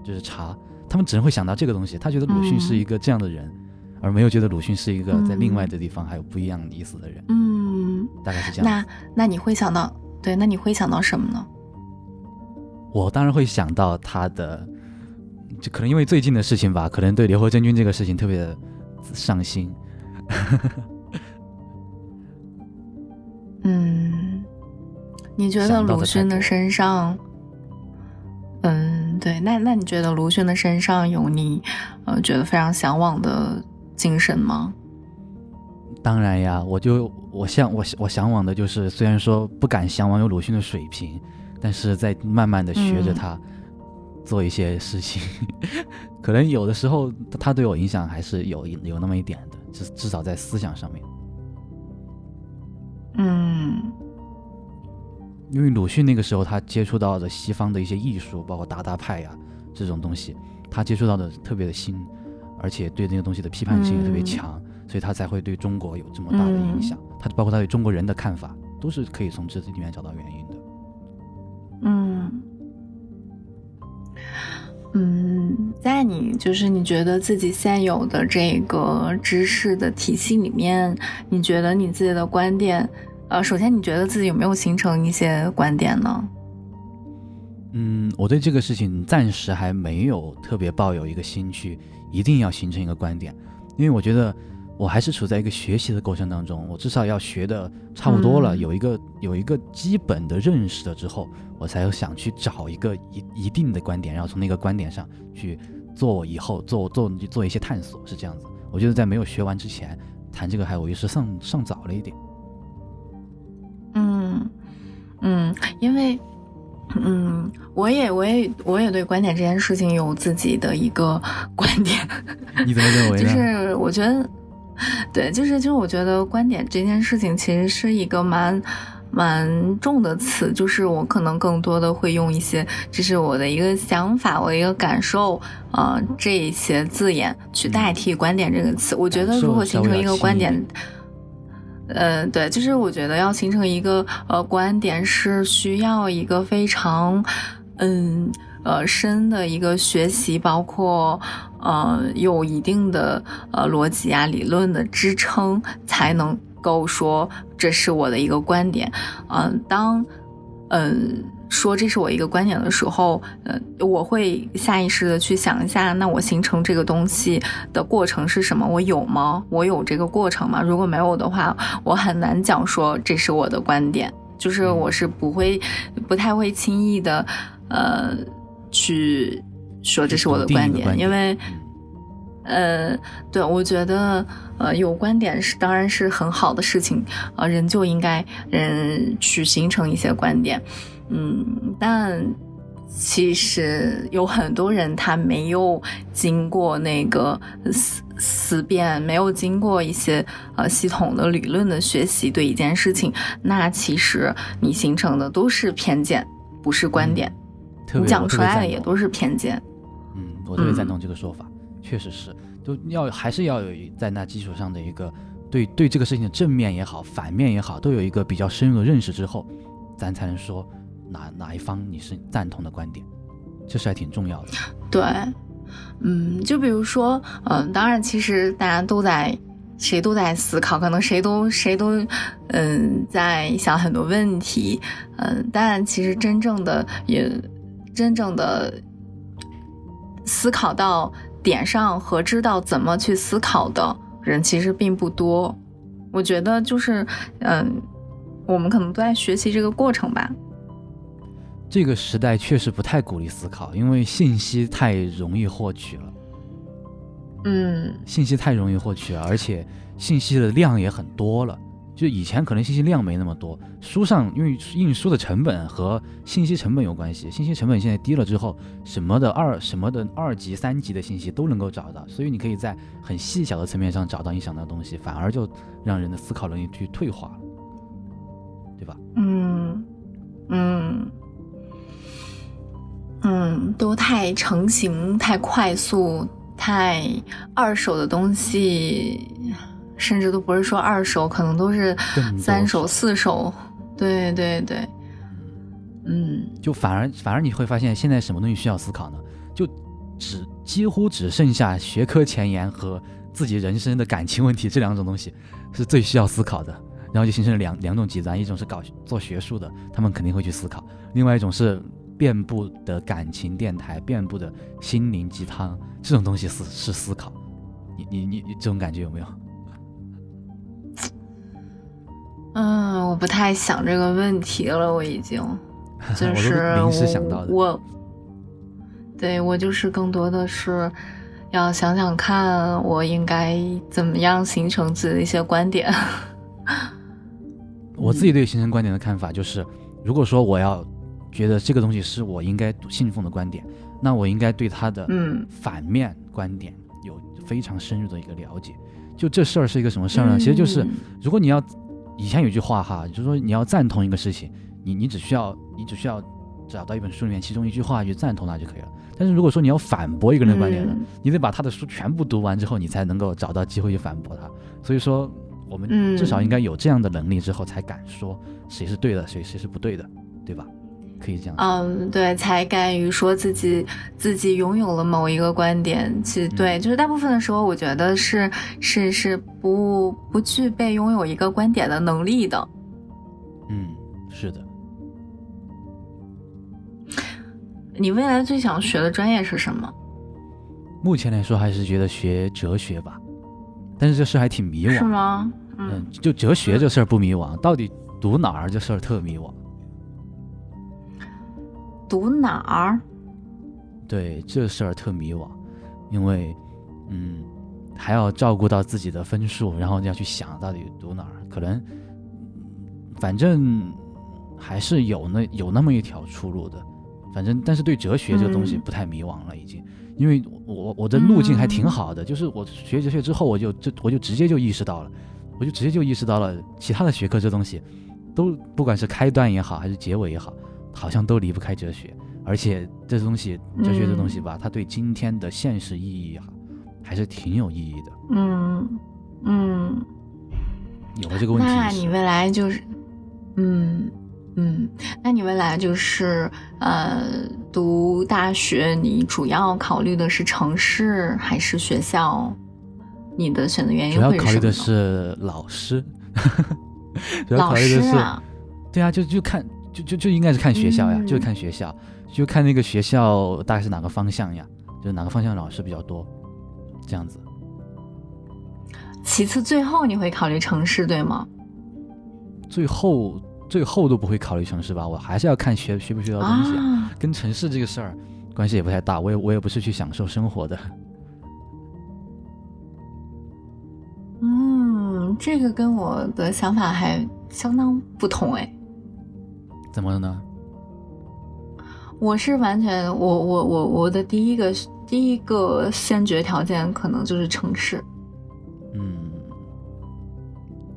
就是茶。他们只能会想到这个东西。他觉得鲁迅是一个这样的人，而没有觉得鲁迅是一个在另外的地方还有不一样意思的人。嗯，大概是这样。那那你会想到对？那你会想到什么呢？我当然会想到他的，就可能因为最近的事情吧，可能对刘和珍君这个事情特别的上心。嗯，你觉得鲁迅的身上，嗯，对，那那你觉得鲁迅的身上有你呃觉得非常向往的精神吗？当然呀，我就我向我我向往的就是，虽然说不敢向往有鲁迅的水平，但是在慢慢的学着他做一些事情，可能有的时候他对我影响还是有有那么一点的，至至少在思想上面。嗯，因为鲁迅那个时候他接触到的西方的一些艺术，包括达达派呀这种东西，他接触到的特别的新，而且对那个东西的批判性也特别强，所以他才会对中国有这么大的影响。他包括他对中国人的看法，都是可以从这里面找到原因的。嗯。嗯，在你就是你觉得自己现有的这个知识的体系里面，你觉得你自己的观点，呃，首先你觉得自己有没有形成一些观点呢？嗯，我对这个事情暂时还没有特别抱有一个兴趣，一定要形成一个观点，因为我觉得。我还是处在一个学习的过程当中，我至少要学的差不多了，有一个有一个基本的认识了之后，我才想去找一个一一定的观点，然后从那个观点上去做以后做做做一些探索，是这样子。我觉得在没有学完之前谈这个还我也是上上早了一点。嗯嗯，因为嗯，我也我也我也对观点这件事情有自己的一个观点。你怎么认为呢？就是我觉得。对，就是就是，我觉得观点这件事情其实是一个蛮蛮重的词，就是我可能更多的会用一些，这是我的一个想法，我的一个感受，呃，这一些字眼去代替“观点”这个词。我觉得如果形成一个观点，呃，对，就是我觉得要形成一个呃观点是需要一个非常嗯呃深的一个学习，包括。呃，有一定的呃逻辑啊、理论的支撑，才能够说这是我的一个观点。嗯，当嗯说这是我一个观点的时候，呃，我会下意识的去想一下，那我形成这个东西的过程是什么？我有吗？我有这个过程吗？如果没有的话，我很难讲说这是我的观点。就是我是不会，不太会轻易的呃去。说这是我的观点，因为，呃，对我觉得，呃，有观点是当然是很好的事情，呃，人就应该嗯去形成一些观点，嗯，但其实有很多人他没有经过那个思思辨，没有经过一些呃系统的理论的学习，对一件事情，那其实你形成的都是偏见，不是观点，你讲出来的也都是偏见。我特别赞同这个说法，确实是，都要还是要有在那基础上的一个对对这个事情的正面也好，反面也好，都有一个比较深入的认识之后，咱才能说哪哪一方你是赞同的观点，这是还挺重要的。对，嗯，就比如说，嗯，当然，其实大家都在，谁都在思考，可能谁都谁都，嗯，在想很多问题，嗯，但其实真正的也真正的。思考到点上和知道怎么去思考的人其实并不多，我觉得就是，嗯，我们可能都在学习这个过程吧。这个时代确实不太鼓励思考，因为信息太容易获取了。嗯，信息太容易获取了，而且信息的量也很多了。就以前可能信息量没那么多，书上因为印书的成本和信息成本有关系，信息成本现在低了之后，什么的二什么的二级、三级的信息都能够找到，所以你可以在很细小的层面上找到你想的东西，反而就让人的思考能力去退化了，对吧？嗯嗯嗯，都太成型、太快速、太二手的东西。甚至都不是说二手，可能都是三手、四手。对对对，嗯，就反而反而你会发现，现在什么东西需要思考呢？就只几乎只剩下学科前沿和自己人生的感情问题这两种东西是最需要思考的，然后就形成了两两种极端，一种是搞做学术的，他们肯定会去思考；，另外一种是遍布的感情电台、遍布的心灵鸡汤这种东西是是思考。你你你你这种感觉有没有？嗯，我不太想这个问题了，我已经 就是临时想到的。我，对我就是更多的是要想想看，我应该怎么样形成自己的一些观点。我自己对形成观点的看法就是，如果说我要觉得这个东西是我应该信奉的观点，那我应该对它的嗯反面观点有非常深入的一个了解。就这事儿是一个什么事儿呢？其实就是如果你要。以前有句话哈，就是说你要赞同一个事情，你你只需要你只需要找到一本书里面其中一句话去赞同它就可以了。但是如果说你要反驳一个人的观点呢，你得把他的书全部读完之后，你才能够找到机会去反驳他。所以说，我们至少应该有这样的能力之后，才敢说谁是对的，谁谁是不对的，对吧？可以这样，嗯，对，才敢于说自己自己拥有了某一个观点。其实，对，就是大部分的时候，我觉得是是是不不具备拥有一个观点的能力的。嗯，是的。你未来最想学的专业是什么？目前来说，还是觉得学哲学吧。但是这事还挺迷惘，是吗？嗯，就哲学这事儿不迷惘，到底读哪儿这事儿特迷惘。读哪儿？对这事儿特迷惘，因为，嗯，还要照顾到自己的分数，然后要去想到底读哪儿。可能，反正还是有那有那么一条出路的。反正，但是对哲学这个东西不太迷惘了，已经，因为我我的路径还挺好的，就是我学哲学之后，我就就我就直接就意识到了，我就直接就意识到了，其他的学科这东西，都不管是开端也好，还是结尾也好。好像都离不开哲学，而且这东西，哲学这东西吧，它对今天的现实意义哈，还是挺有意义的。嗯嗯，有了这个问题，那你未来就是，嗯嗯，那你未来就是呃，读大学，你主要考虑的是城市还是学校？你的选择原因主要考虑的是老师，主要考虑的是，对啊，就就看。就就就应该是看学校呀，就是看学校，就看那个学校大概是哪个方向呀，就是哪个方向老师比较多，这样子。其次，最后你会考虑城市，对吗？最后，最后都不会考虑城市吧？我还是要看学学不学到东西，跟城市这个事儿关系也不太大。我也我也不是去享受生活的。嗯，这个跟我的想法还相当不同哎。怎么了呢？我是完全，我我我我的第一个第一个先决条件可能就是城市。嗯，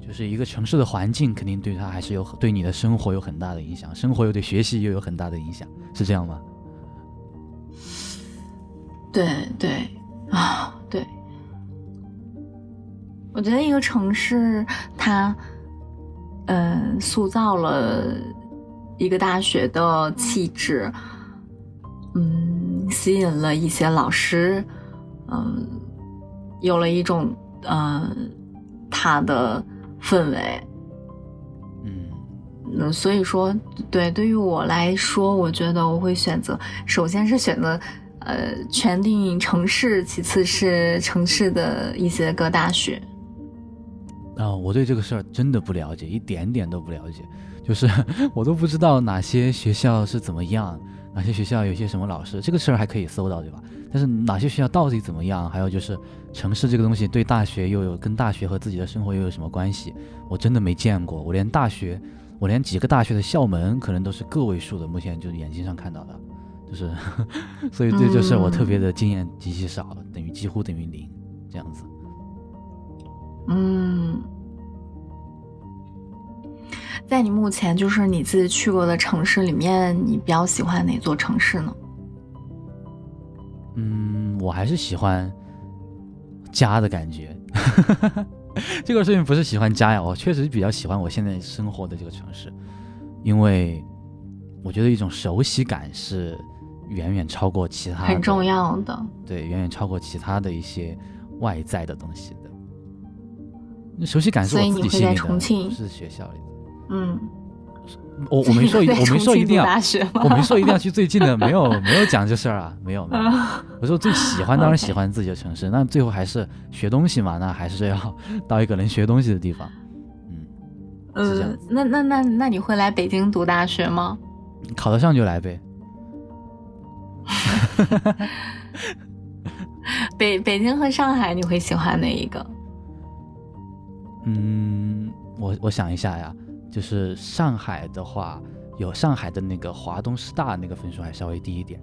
就是一个城市的环境，肯定对他还是有对你的生活有很大的影响，生活又对学习又有很大的影响，是这样吗？对对啊，对。我觉得一个城市，它呃，塑造了。一个大学的气质，嗯，吸引了一些老师，嗯，有了一种嗯，他的氛围，嗯，嗯，所以说，对，对于我来说，我觉得我会选择，首先是选择，呃，全定城市，其次是城市的一些个大学。啊，我对这个事儿真的不了解，一点点都不了解。就是 我都不知道哪些学校是怎么样，哪些学校有些什么老师，这个事儿还可以搜到，对吧？但是哪些学校到底怎么样？还有就是城市这个东西对大学又有跟大学和自己的生活又有什么关系？我真的没见过，我连大学，我连几个大学的校门可能都是个位数的，目前就是眼睛上看到的，就是，所以这就是我特别的经验极其少，等于几乎等于零这样子。嗯。在你目前就是你自己去过的城市里面，你比较喜欢哪座城市呢？嗯，我还是喜欢家的感觉。这个事情不是喜欢家呀，我确实比较喜欢我现在生活的这个城市，因为我觉得一种熟悉感是远远超过其他很重要的，对，远远超过其他的一些外在的东西的。那熟悉感是我自己心里的，不是学校里的。嗯。我我没说，我没说一定要，我没说一定要去最近的，没有没有讲这事儿啊，没有没有。我说最喜欢当然 喜欢自己的城市，那最后还是学东西嘛，那还是要到一个能学东西的地方。嗯，呃，那那那那你会来北京读大学吗？考得上就来呗。北北京和上海，你会喜欢哪一个？嗯，我我想一下呀。就是上海的话，有上海的那个华东师大那个分数还稍微低一点。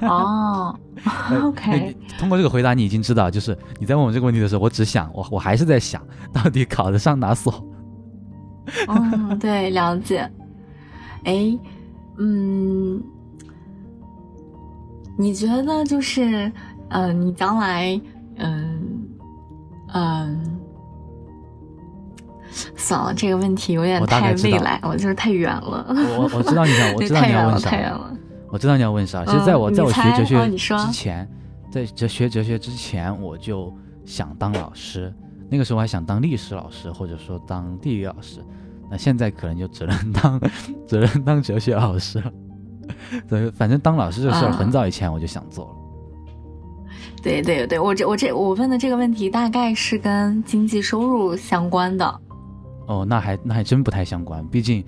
哦，OK。通过这个回答，你已经知道，就是你在问我这个问题的时候，我只想我我还是在想到底考得上哪所。嗯，对，了解。哎，嗯，你觉得就是，嗯，你将来，嗯，嗯。算了，这个问题有点太未来，我就是太远了。我我知道你想，我知道你要问啥。太远了我知道你要问啥。其实在我在我学哲学之前，在哲学哲学之前，我就想当老师。那个时候我还想当历史老师，或者说当地理老师。那现在可能就只能当只能当哲学老师了。对，反正当老师这事儿很早以前我就想做了。对对对，我这我这我问的这个问题大概是跟经济收入相关的。哦，那还那还真不太相关。毕竟，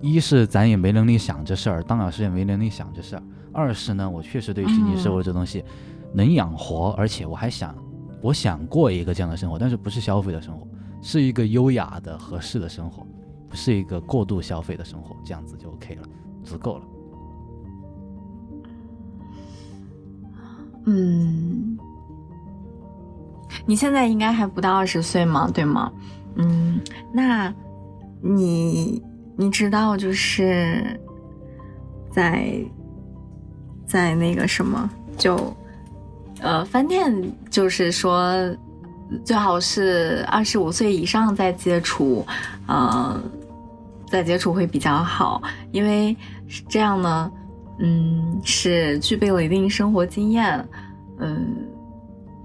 一是咱也没能力想这事儿，当老师也没能力想这事儿；二是呢，我确实对经济社会这东西能养活，而且我还想，我想过一个这样的生活，但是不是消费的生活，是一个优雅的、合适的生活，不是一个过度消费的生活，这样子就 OK 了，足够了。嗯，你现在应该还不到二十岁嘛？对吗？嗯，那，你你知道就是在在那个什么，就呃饭店，就是说最好是二十五岁以上再接触，呃，再接触会比较好，因为这样呢，嗯，是具备了一定生活经验，嗯，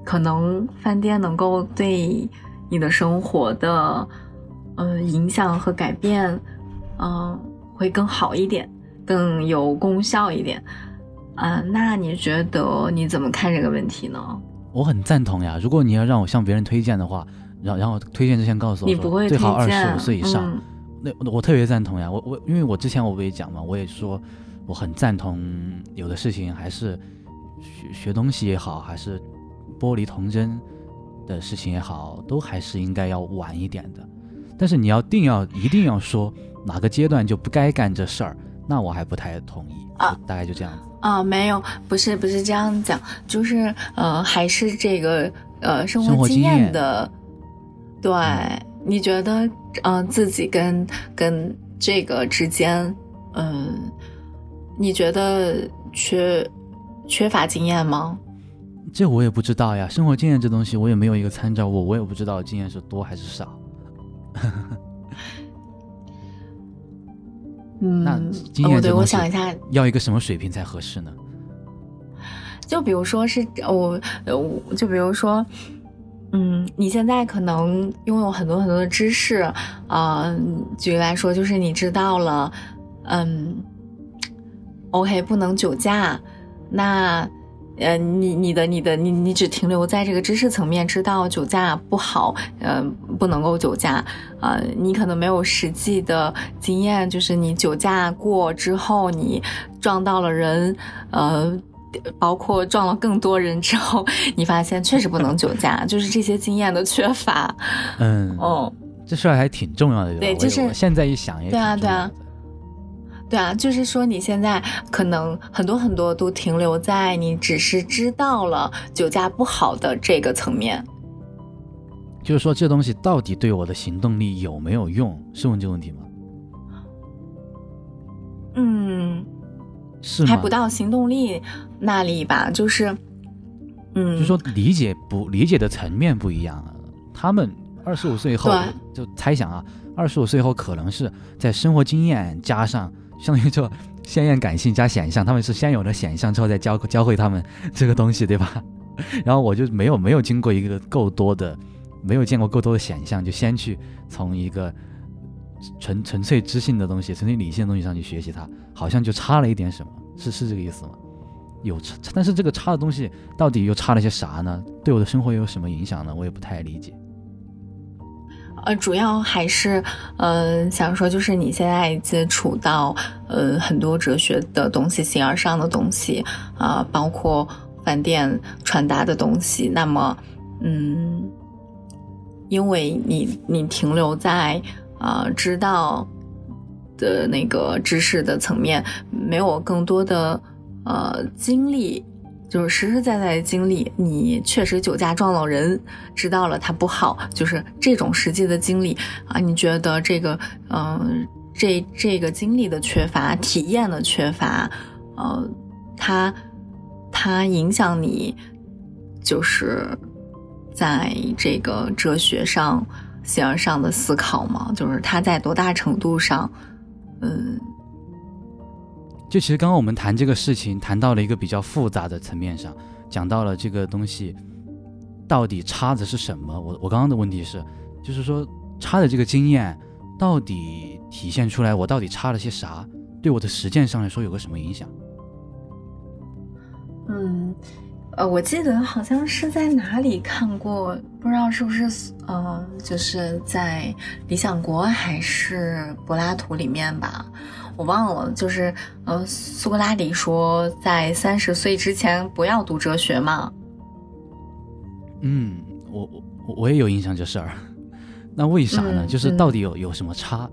可能饭店能够对。你的生活的，呃，影响和改变，嗯，会更好一点，更有功效一点，啊，那你觉得你怎么看这个问题呢？我很赞同呀。如果你要让我向别人推荐的话，然然后推荐之前告诉我，你不会最好二十五岁以上，那我特别赞同呀。我我因为我之前我不也讲嘛，我也说我很赞同，有的事情还是学学东西也好，还是剥离童真。的事情也好，都还是应该要晚一点的。但是你要定要一定要说哪个阶段就不该干这事儿，那我还不太同意啊。大概就这样子啊，没有，不是不是这样讲，就是呃，还是这个呃生活经验的。对，你觉得呃自己跟跟这个之间，嗯，你觉得缺缺乏经验吗？这我也不知道呀，生活经验这东西我也没有一个参照物，我也不知道经验是多还是少。嗯，那经验对我想一下，要一个什么水平才合适呢？就比如说是我，我就比如说，嗯，你现在可能拥有很多很多的知识，啊，举例来说，就是你知道了，嗯，OK，不能酒驾，那。呃，你你的你的你你只停留在这个知识层面，知道酒驾不好，呃，不能够酒驾，呃，你可能没有实际的经验，就是你酒驾过之后，你撞到了人，呃，包括撞了更多人之后，你发现确实不能酒驾，就是这些经验的缺乏。嗯，哦，这事儿还挺重要的，对，就是现在一想也对啊，对啊。对啊，就是说你现在可能很多很多都停留在你只是知道了酒驾不好的这个层面，就是说这东西到底对我的行动力有没有用？是问这个问题吗？嗯，是还不到行动力那里吧？就是，嗯，就说理解不理解的层面不一样，他们二十五岁后就猜想啊，二十五岁后可能是在生活经验加上，相当于就鲜艳感性加显象，他们是先有了显象之后再教教会他们这个东西，对吧？然后我就没有没有经过一个够多的，没有见过够多的显象，就先去从一个纯纯粹知性的东西、纯粹理性的东西上去学习它，好像就差了一点什么，是是这个意思吗？有差，但是这个差的东西到底又差了些啥呢？对我的生活又有什么影响呢？我也不太理解。呃，主要还是，嗯，想说就是你现在接触到，呃，很多哲学的东西、形而上的东西啊，包括饭店传达的东西。那么，嗯，因为你你停留在啊知道的那个知识的层面，没有更多的呃经历。就是实实在在的经历，你确实酒驾撞了人，知道了他不好，就是这种实际的经历啊。你觉得这个，嗯，这这个经历的缺乏，体验的缺乏，呃，它它影响你，就是在这个哲学上、形而上的思考吗？就是它在多大程度上，嗯。就其实刚刚我们谈这个事情，谈到了一个比较复杂的层面上，讲到了这个东西到底差的是什么。我我刚刚的问题是，就是说差的这个经验到底体现出来，我到底差了些啥？对我的实践上来说有个什么影响？嗯，呃，我记得好像是在哪里看过，不知道是不是呃，就是在《理想国》还是柏拉图里面吧。我忘了，就是，呃，苏格拉底说，在三十岁之前不要读哲学嘛。嗯，我我我也有印象这事儿。那为啥呢？就是到底有有什么差？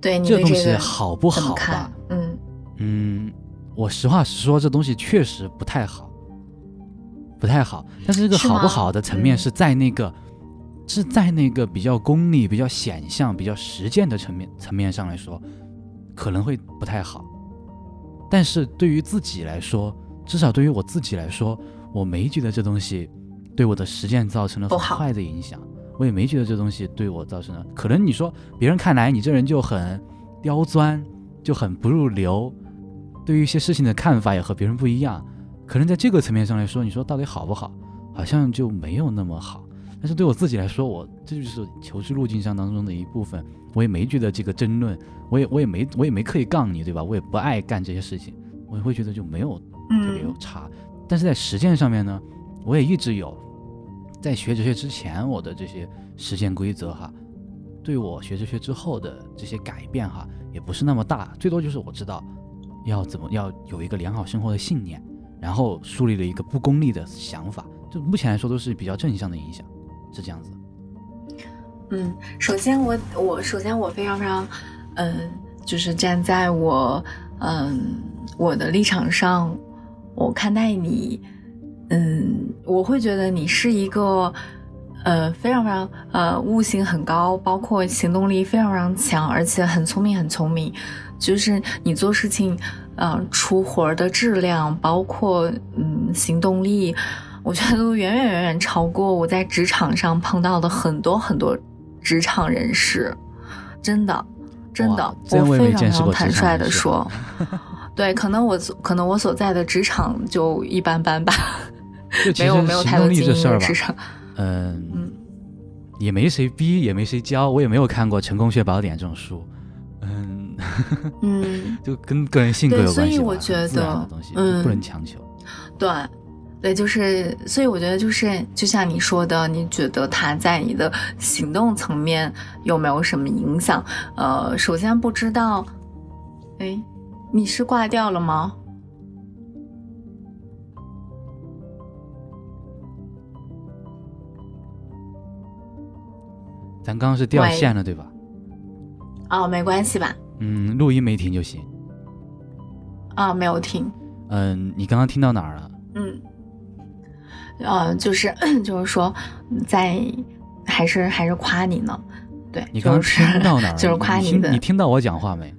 对，这东西好不好吧？嗯嗯，我实话实说，这东西确实不太好，不太好。但是这个好不好的层面是在那个。是在那个比较功利、比较显象、比较实践的层面层面上来说，可能会不太好。但是对于自己来说，至少对于我自己来说，我没觉得这东西对我的实践造成了很坏的影响。我也没觉得这东西对我造成了。可能你说别人看来你这人就很刁钻，就很不入流，对于一些事情的看法也和别人不一样。可能在这个层面上来说，你说到底好不好，好像就没有那么好。但是对我自己来说，我这就是求知路径上当中的一部分，我也没觉得这个争论，我也我也没我也没刻意杠你，对吧？我也不爱干这些事情，我也会觉得就没有特别有差。但是在实践上面呢，我也一直有，在学哲学之前，我的这些实践规则哈，对我学哲学之后的这些改变哈，也不是那么大，最多就是我知道要怎么要有一个良好生活的信念，然后树立了一个不功利的想法，就目前来说都是比较正向的影响。是这样子，嗯，首先我我首先我非常非常，嗯，就是站在我嗯我的立场上，我看待你，嗯，我会觉得你是一个呃非常非常呃悟性很高，包括行动力非常非常强，而且很聪明很聪明，就是你做事情，呃，出活的质量，包括嗯行动力。我觉得都远远远远超过我在职场上碰到的很多很多职场人士，真的，真的，我非常非常坦率的说，对，可能我可能我所在的职场就一般般吧，没有没有太多经验的职场，嗯，也没谁逼，也没谁教，我也没有看过《成功学宝典》这种书，嗯。嗯，就跟个人性格有关系，所以我觉得，嗯，不能强求，对。对，就是，所以我觉得就是，就像你说的，你觉得他在你的行动层面有没有什么影响？呃，首先不知道，哎，你是挂掉了吗？咱刚刚是掉线了，对吧？哦，没关系吧？嗯，录音没停就行。啊，没有停。嗯，你刚刚听到哪儿了？嗯。呃，就是 就是说，在还是还是夸你呢，对。你刚刚 听到哪儿？就是夸你的。你听到我讲话没？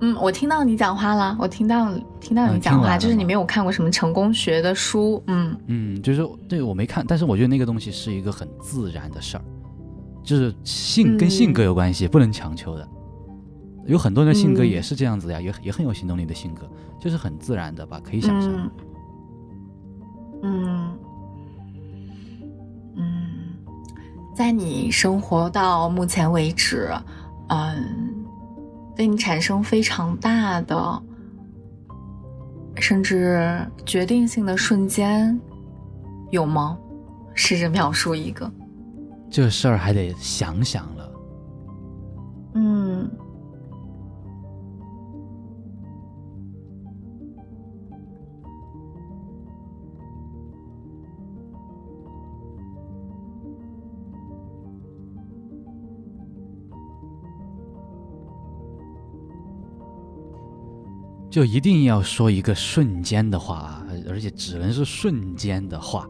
嗯，我听到你讲话了，我听到听到你讲话，就是你没有看过什么成功学的书，嗯嗯，就是对我没看，但是我觉得那个东西是一个很自然的事儿，就是性跟性格有关系，不能强求的。有很多人的性格也是这样子呀，也也很有行动力的性格，就是很自然的吧，可以想象。嗯嗯，在你生活到目前为止，嗯。对你产生非常大的，甚至决定性的瞬间，有吗？试着描述一个。这事儿还得想想了。嗯。就一定要说一个瞬间的话，而且只能是瞬间的话。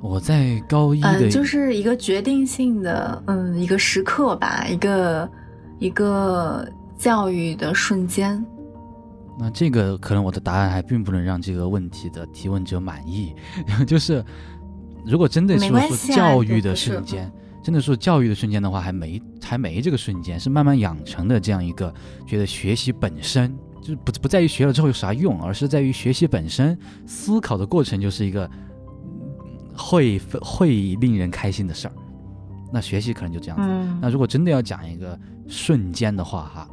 我在高一的，就是一个决定性的，嗯，一个时刻吧，一个一个教育的瞬间。那这个可能我的答案还并不能让这个问题的提问者满意，就是如果真的是说教育的瞬间。真的说教育的瞬间的话，还没还没这个瞬间，是慢慢养成的这样一个觉得学习本身就是不不在于学了之后有啥用，而是在于学习本身思考的过程就是一个会会令人开心的事儿。那学习可能就这样子。那如果真的要讲一个瞬间的话，哈，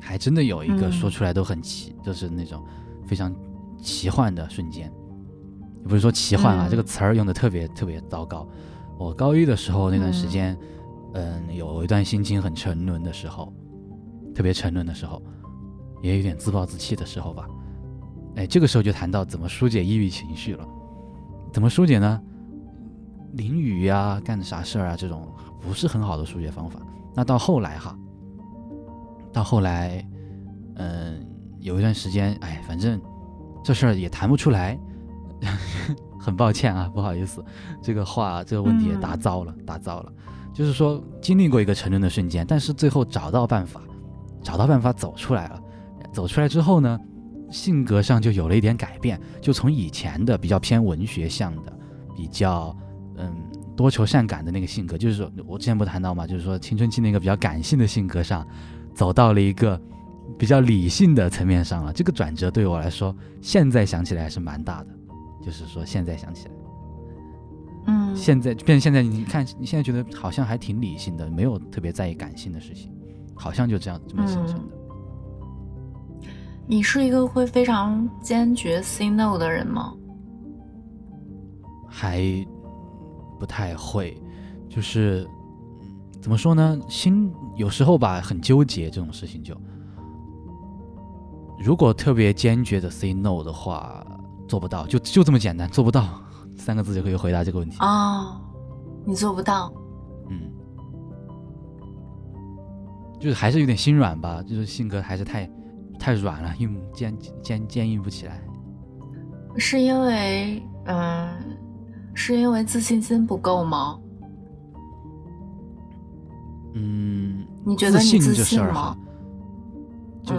还真的有一个说出来都很奇，就是那种非常奇幻的瞬间。不是说奇幻啊，这个词儿用的特别特别糟糕。我高一的时候那段时间，嗯，有一段心情很沉沦的时候，特别沉沦的时候，也有点自暴自弃的时候吧。哎，这个时候就谈到怎么疏解抑郁情绪了。怎么疏解呢？淋雨呀，干的啥事儿啊，这种不是很好的疏解方法。那到后来哈，到后来，嗯，有一段时间，哎，反正这事儿也谈不出来。很抱歉啊，不好意思，这个话这个问题也答糟了，答糟了。就是说经历过一个沉沦的瞬间，但是最后找到办法，找到办法走出来了。走出来之后呢，性格上就有了一点改变，就从以前的比较偏文学向的，比较嗯多愁善感的那个性格，就是说我之前不谈到嘛，就是说青春期那个比较感性的性格上，走到了一个比较理性的层面上了。这个转折对我来说，现在想起来还是蛮大的。就是说，现在想起来，嗯，现在变现在，你看，你现在觉得好像还挺理性的，没有特别在意感性的事情，好像就这样这么形成的。你是一个会非常坚决 say no 的人吗？还不太会，就是怎么说呢？心有时候吧，很纠结这种事情。就如果特别坚决的 say no 的话。做不到，就就这么简单，做不到，三个字就可以回答这个问题哦，你做不到，嗯，就是还是有点心软吧，就是性格还是太太软了，硬坚坚坚硬不起来。是因为，嗯，是因为自信心不够吗？嗯，你觉得你自信这事儿哈？就。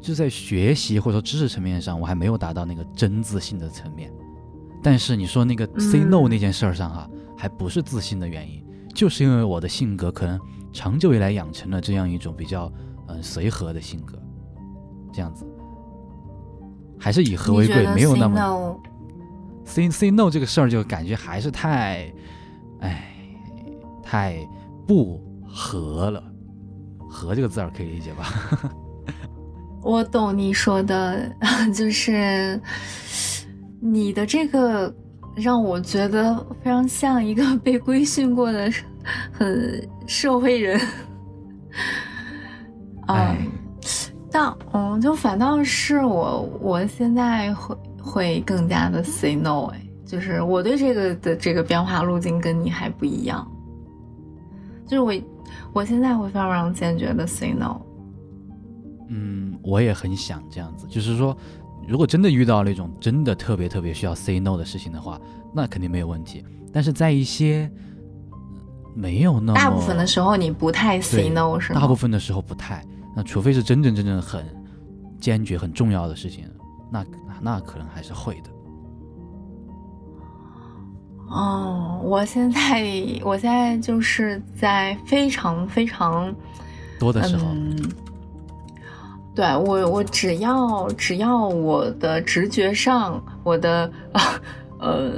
就在学习或者说知识层面上，我还没有达到那个真自信的层面。但是你说那个 say no 那件事儿上啊，还不是自信的原因，就是因为我的性格可能长久以来养成了这样一种比较嗯随和的性格，这样子，还是以和为贵，没有那么 say say no 这个事儿就感觉还是太，哎，太不和了。和这个字儿可以理解吧？我懂你说的，就是你的这个让我觉得非常像一个被规训过的很社会人。嗯，但嗯，就反倒是我，我现在会会更加的 say no，哎，就是我对这个的这个变化路径跟你还不一样，就是我我现在会非常非常坚决的 say no。嗯，我也很想这样子，就是说，如果真的遇到那种真的特别特别需要 say no 的事情的话，那肯定没有问题。但是在一些没有那么大部分的时候你不太 say no 是吗？大部分的时候不太，那除非是真正真正很坚决、很重要的事情，那那可能还是会的。哦，我现在我现在就是在非常非常多的时候，对我我只要只要我的直觉上，我的呃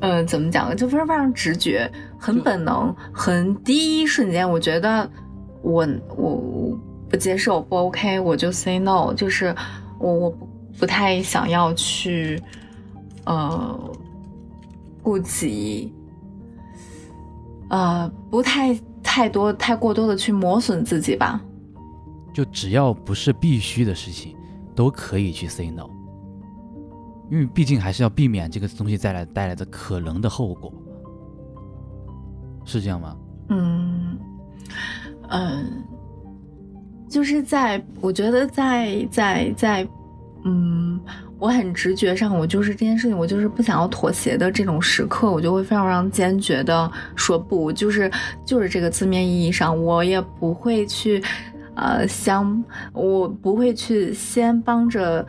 呃怎么讲，就非常非常直觉，很本能，很第一瞬间，我觉得我我不接受不 OK，我就 say no，就是我我不不太想要去呃。顾及，呃，不太太多、太过多的去磨损自己吧。就只要不是必须的事情，都可以去 say no，因为毕竟还是要避免这个东西带来带来的可能的后果，是这样吗？嗯嗯，就是在我觉得在在在，嗯。我很直觉上，我就是这件事情，我就是不想要妥协的这种时刻，我就会非常非常坚决的说不，就是就是这个字面意义上，我也不会去，呃，想我不会去先帮着，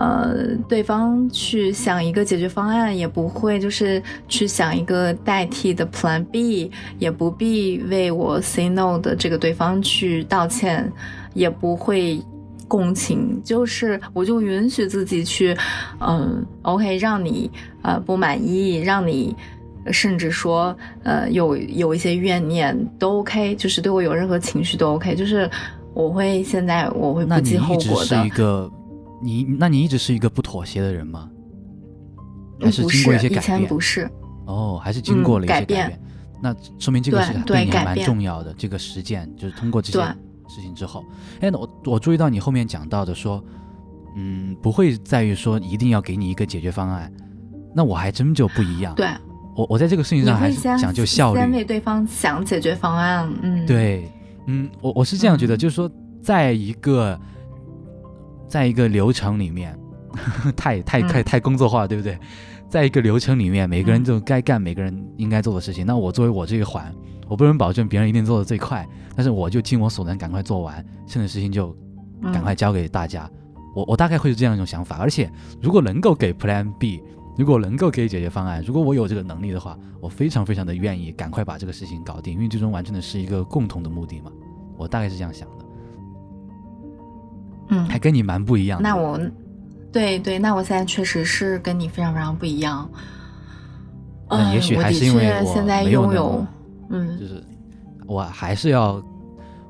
呃，对方去想一个解决方案，也不会就是去想一个代替的 Plan B，也不必为我 say no 的这个对方去道歉，也不会。共情就是，我就允许自己去，嗯，OK，让你呃不满意，让你甚至说呃有有一些怨念都 OK，就是对我有任何情绪都 OK，就是我会现在我会不计后果的。一个你，那你一直是一个不妥协的人吗？还是经过一些改变？不是哦，还是经过了一些改变。那说明这个是对你蛮重要的，这个实践就是通过这些。事情之后，哎，我我注意到你后面讲到的说，嗯，不会在于说一定要给你一个解决方案，那我还真就不一样。对，我我在这个事情上还是讲究效率，先为对方想解决方案。嗯，对，嗯，我我是这样觉得，就是说，在一个在一个流程里面，太太太太工作化，对不对？在一个流程里面，每个人就该干每个人应该做的事情。那我作为我这个环。我不能保证别人一定做的最快，但是我就尽我所能赶快做完，剩的事情就赶快交给大家。我我大概会是这样一种想法。而且如果能够给 Plan B，如果能够给解决方案，如果我有这个能力的话，我非常非常的愿意赶快把这个事情搞定，因为最终完成的是一个共同的目的嘛。我大概是这样想的。嗯，还跟你蛮不一样。那我，对对，那我现在确实是跟你非常非常不一样。那也许还是因为我现在拥有。嗯，就是我还是要，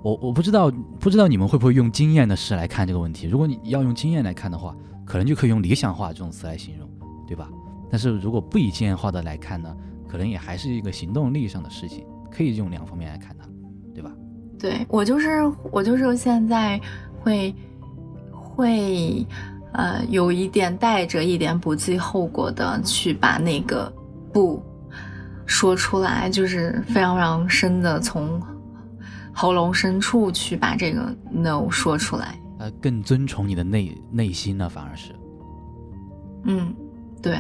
我我不知道不知道你们会不会用经验的事来看这个问题。如果你要用经验来看的话，可能就可以用理想化这种词来形容，对吧？但是如果不以经验化的来看呢，可能也还是一个行动力上的事情，可以用两方面来看它，对吧？对我就是我就是现在会会呃有一点带着一点不计后果的去把那个不。说出来就是非常非常深的，从喉咙深处去把这个 no 说出来。呃，更尊崇你的内内心呢，反而是。嗯，对，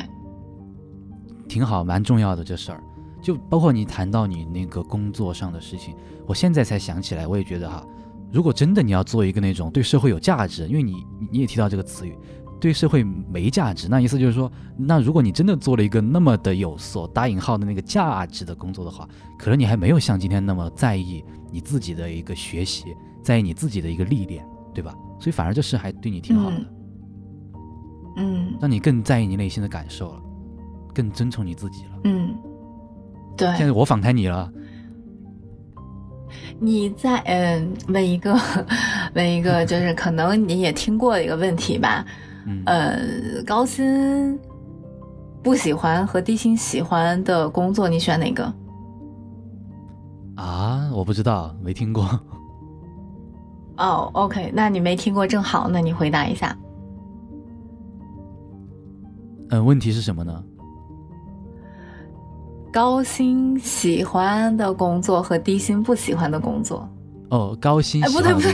挺好，蛮重要的这事儿。就包括你谈到你那个工作上的事情，我现在才想起来，我也觉得哈，如果真的你要做一个那种对社会有价值，因为你你也提到这个词语。对社会没价值，那意思就是说，那如果你真的做了一个那么的有所打引号的那个价值的工作的话，可能你还没有像今天那么在意你自己的一个学习，在意你自己的一个历练，对吧？所以反而这事还对你挺好的，嗯，让你更在意你内心的感受了，更尊重你自己了，嗯，对。现在我访谈你了，你在嗯问一个问一个，就是可能你也听过的一个问题吧。呃，高薪不喜欢和低薪喜欢的工作，你选哪个？啊，我不知道，没听过。哦，OK，那你没听过正好，那你回答一下。嗯，问题是什么呢？高薪喜欢的工作和低薪不喜欢的工作。哦，高薪哎，不对不对，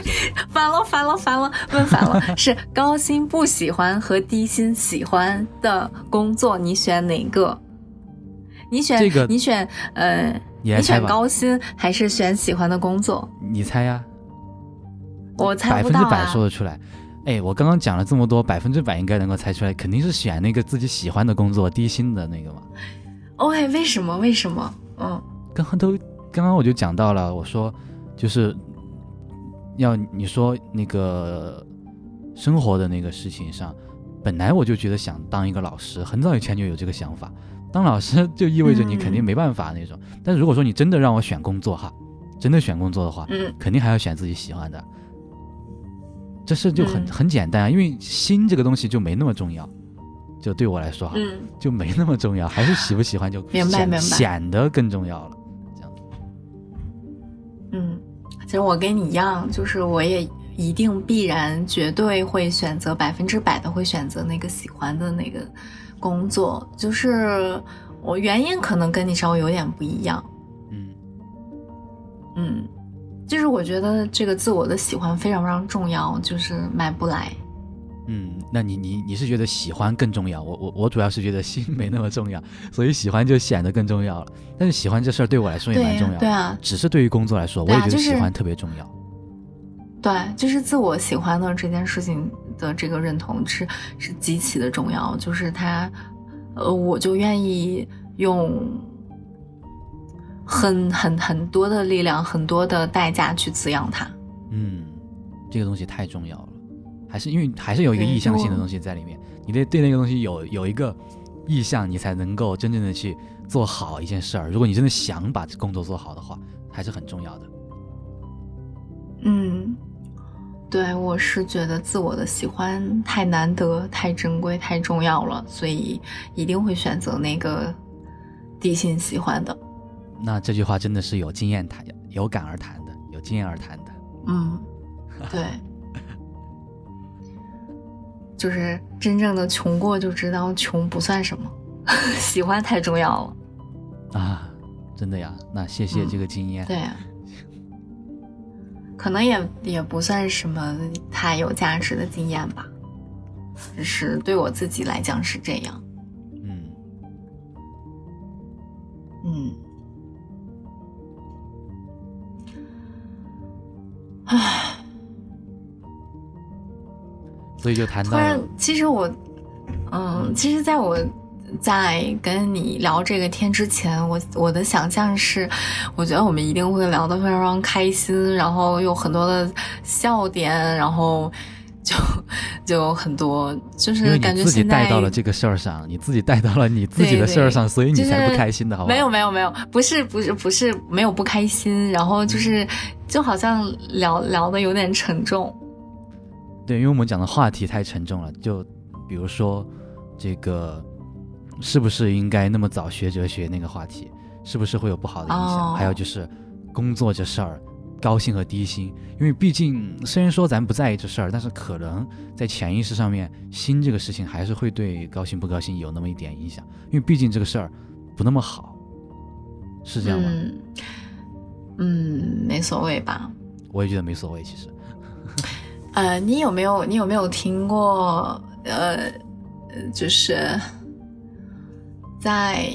反了反了反了，问反了，是高薪不喜欢和低薪喜欢的工作，你选哪个？你选这个，你选呃，你。选高薪还是选喜欢的工作？你猜呀？我猜百。分之百说得出来。哎，我刚刚讲了这么多，百分之百应该能够猜出来，肯定是选那个自己喜欢的工作，低薪的那个嘛。OK，为什么？为什么？嗯刚刚都，刚刚我就讲到了，我说就是要你说那个生活的那个事情上，本来我就觉得想当一个老师，很早以前就有这个想法。当老师就意味着你肯定没办法那种。但是如果说你真的让我选工作哈，真的选工作的话，嗯肯定还要选自己喜欢的。这事就很、嗯很简单啊，因为心这个东西就没那么重要，就对我来说哈，嗯就没那么重要，还是喜不喜欢就显明白明白显得更重要了。这样子，嗯，其实我跟你一样，就是我也一定必然绝对会选择百分之百的会选择那个喜欢的那个工作，就是我原因可能跟你稍微有点不一样。嗯嗯，就是我觉得这个自我的喜欢非常非常重要，就是买不来。嗯，那你你你是觉得喜欢更重要？我我我主要是觉得心没那么重要，所以喜欢就显得更重要了。但是喜欢这事儿对我来说也蛮重要的，对啊，只是对于工作来说，我也觉得喜欢特别重要。对，就是自我喜欢的这件事情的这个认同是是极其的重要，就是他，呃，我就愿意用很很很多的力量、很多的代价去滋养它。嗯，这个东西太重要了，还是因为还是有一个意向性的东西在里面，你得对那个东西有有一个意向，你才能够真正的去做好一件事儿。如果你真的想把这工作做好的话，还是很重要的。嗯，对我是觉得自我的喜欢太难得、太珍贵、太重要了，所以一定会选择那个低薪喜欢的。那这句话真的是有经验谈、有感而谈的，有经验而谈的。嗯，对，就是真正的穷过就知道穷不算什么，喜欢太重要了。啊，真的呀，那谢谢嗯这个经验。对，可能也也不算什么太有价值的经验吧，只是对我自己来讲是这样。嗯，嗯，唉，所以就谈突了，其实我，嗯，其实在我在跟你聊这个天之前，我我的想象是，我觉得我们一定会聊得非常非常开心，然后有很多的笑点，然后就就很多，就是感觉自己带到了这个事儿上，你自己带到了你自己的事儿上，所以你才不开心的，好不好？没有没有没有，不是不是不是没有不开心，然后就是就好像聊聊的有点沉重。对，因为我们讲的话题太沉重了，就比如说这个是不是应该那么早学哲学那个话题，是不是会有不好的影响？哦还有就是工作这事儿，高薪和低薪，因为毕竟虽然说咱不在意这事儿，但是可能在潜意识上面，薪这个事情还是会对高薪不高薪有那么一点影响，因为毕竟这个事儿不那么好，是这样吗？嗯嗯，没所谓吧。我也觉得没所谓，其实。呃，你有没有你有没有听过呃，就是在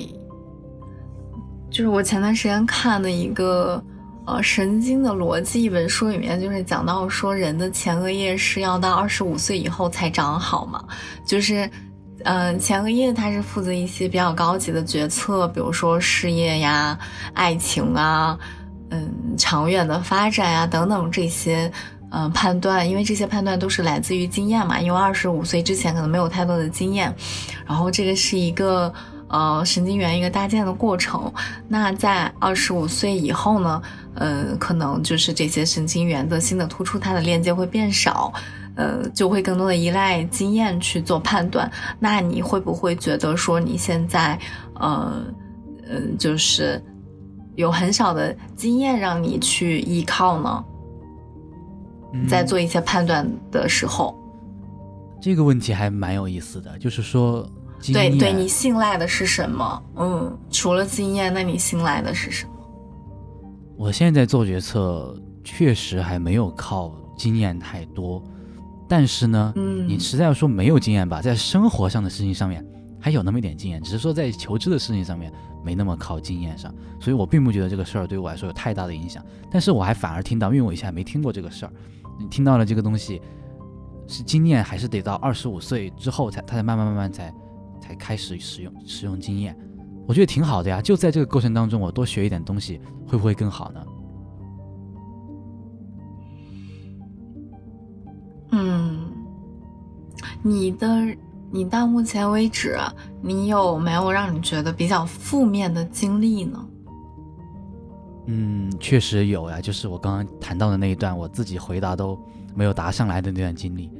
就是我前段时间看的一个呃《神经的逻辑》一本书里面，就是讲到说人的前额叶是要到二十五岁以后才长好嘛，就是。呃，前额叶它是负责一些比较高级的决策，比如说事业呀、爱情啊，嗯，长远的发展呀等等这些，呃，判断，因为这些判断都是来自于经验嘛，因为二十五岁之前可能没有太多的经验，然后这个是一个呃神经元一个搭建的过程。那在二十五岁以后呢，呃，可能就是这些神经元的新的突出，它的链接会变少。呃，就会更多的依赖经验去做判断。那你会不会觉得说你现在，呃，嗯、呃，就是有很少的经验让你去依靠呢？嗯在做一些判断的时候，这个问题还蛮有意思的，就是说，对对，你信赖的是什么？嗯，除了经验，那你信赖的是什么？我现在做决策确实还没有靠经验太多。但是呢，嗯，你实在要说没有经验吧，在生活上的事情上面，还有那么一点经验，只是说在求知的事情上面没那么靠经验上，所以我并不觉得这个事儿对我来说有太大的影响。但是我还反而听到，因为我以前还没听过这个事儿，你听到了这个东西，是经验还是得到二十五岁之后才，他才慢慢慢慢才才开始使用使用经验，我觉得挺好的呀。就在这个过程当中，我多学一点东西，会不会更好呢？嗯，你的。你到目前为止，你有没有让你觉得比较负面的经历呢？嗯，确实有呀，就是我刚刚谈到的那一段，我自己回答都没有答上来的那段经历。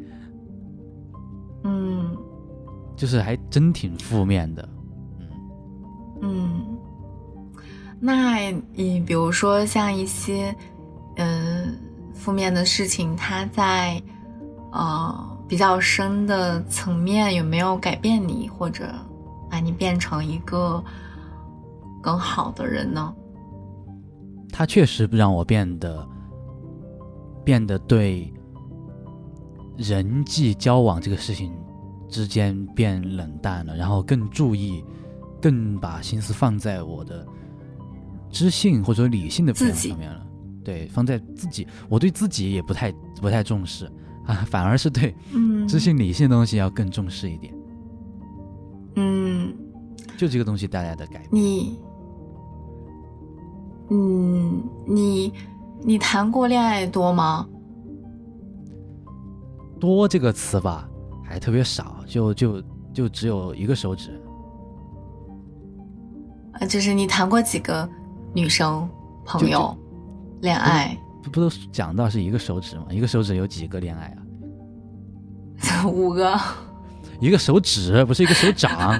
嗯，就是还真挺负面的。嗯嗯，那你比如说像一些嗯负面的事情，它在呃。比较深的层面有没有改变你，或者把你变成一个更好的人呢？他确实让我变得变得对人际交往这个事情之间变冷淡了，然后更注意，更把心思放在我的知性或者理性的方面了。对，放在自己，我对自己也不太不太重视。啊，反而是对，嗯，知性理性的东西要更重视一点。嗯，就这个东西带来的改变。你，嗯，你，你谈过恋爱多吗？多这个词吧，还特别少，就就就只有一个手指。啊，就是你谈过几个女生朋友恋爱？不不都讲到是一个手指吗？一个手指有几个恋爱啊？五个。一个手指不是一个手掌。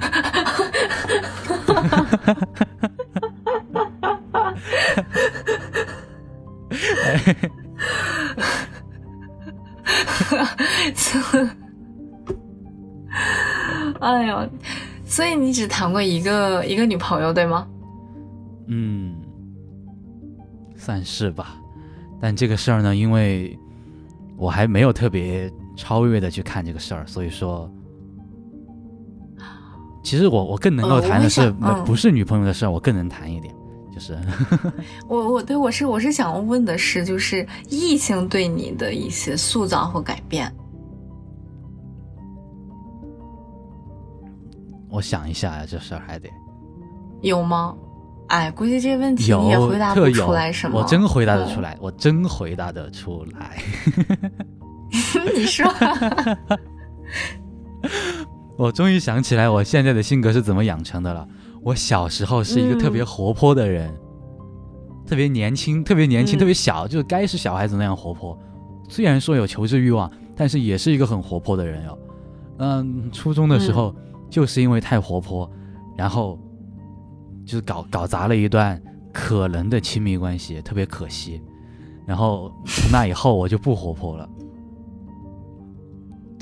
哎呦，所以你只谈过一个一个女朋友对吗？嗯，算是吧。但这个事儿呢，因为我还没有特别超越的去看这个事儿，所以说，其实我我更能够谈的是不是女朋友的事儿，我更能谈一点，就是 我我对我是我是想问的是，就是异性对你的一些塑造和改变。我想一下呀，这事儿还得有吗？哎，估计这个问题你也回答不出来什么。我真回答得出来，我真回答得出来。你说，我终于想起来我现在的性格是怎么养成的了。我小时候是一个特别活泼的人，特别年轻，特别年轻，特别小，就是该是小孩子那样活泼。虽然说有求知欲望，但是也是一个很活泼的人哟。嗯，初中的时候就是因为太活泼，然后。就是搞搞砸了一段可能的亲密关系，特别可惜。然后从那以后我就不活泼了。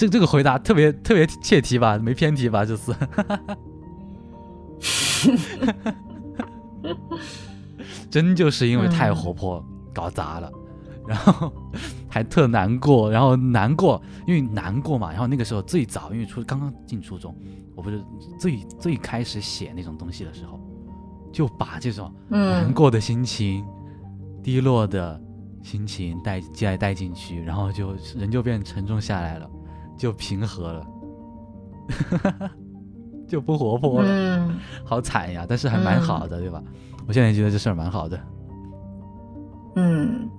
这这个回答特别特别切题吧，没偏题吧？就是，真就是因为太活泼搞砸了，然后还特难过，然后难过，因为难过嘛。然后那个时候最早，因为初刚刚进初中，我不是最最开始写那种东西的时候。就把这种难过的心情、低落的心情带进来带进去，然后就人就变沉重下来了，就平和了，就不活泼了，嗯好惨呀！但是还蛮好的，对吧？我现在觉得这事儿蛮好的。嗯，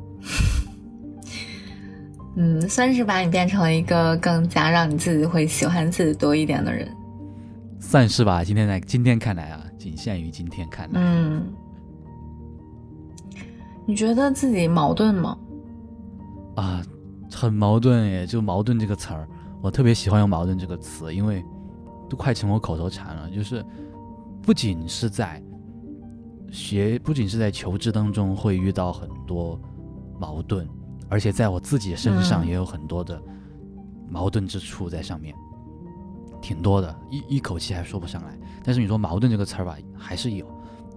嗯，算是把你变成了一个更加让你自己会喜欢自己多一点的人，算是吧。今天在今天看来啊。仅限于今天看来。嗯，你觉得自己矛盾吗？啊，很矛盾耶！就“矛盾”这个词儿，我特别喜欢用“矛盾”这个词，因为都快成我口头禅了。就是不仅是在学，不仅是在求知当中会遇到很多矛盾，而且在我自己身上也有很多的矛盾之处在上面。挺多的，一一口气还说不上来。但是你说矛盾这个词儿吧，还是有。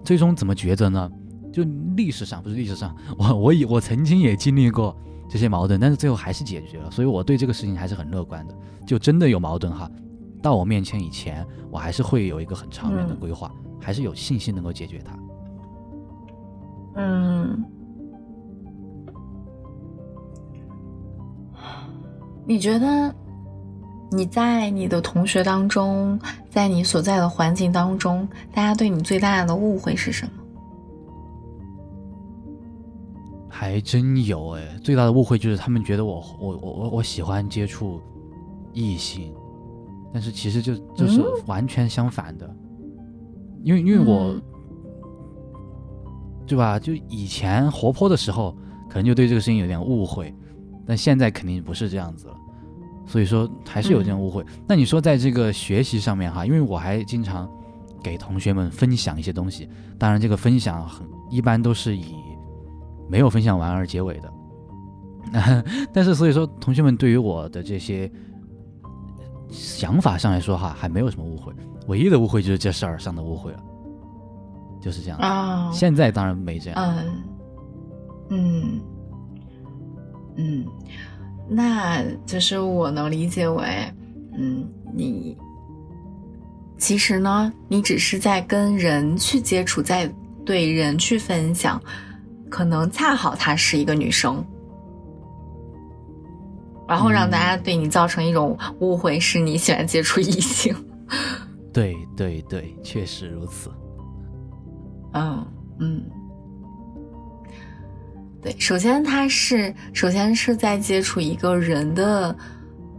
最终怎么抉择呢？就历史上不是历史上，我我以我曾经也经历过这些矛盾，但是最后还是解决了。所以我对这个事情还是很乐观的。就真的有矛盾哈，到我面前以前，我还是会有一个很长远的规划，还是有信心能够解决它。嗯，你觉得你在你的同学当中，在你所在的环境当中，大家对你最大的误会是什么？还真有哎，最大的误会就是他们觉得我我我我我喜欢接触异性，但是其实就就是完全相反的，因为因为我，对吧？就以前活泼的时候，可能就对这个事情有点误会，但现在肯定不是这样子了，所以说还是有这种误会。那你说在这个学习上面哈，因为我还经常给同学们分享一些东西，当然这个分享很一般都是以。没有分享完而结尾的，但是所以说，同学们对于我的这些想法上来说哈，还没有什么误会。唯一的误会就是这事儿上的误会了，就是这样啊。现在当然没这样。嗯嗯嗯，那就是我能理解为，嗯，你其实呢，你只是在跟人去接触，在对人去分享。可能恰好她是一个女生，然后让大家对你造成一种误会，是你喜欢接触异性。对对对，确实如此。嗯嗯，对，首先他是首先是在接触一个人的，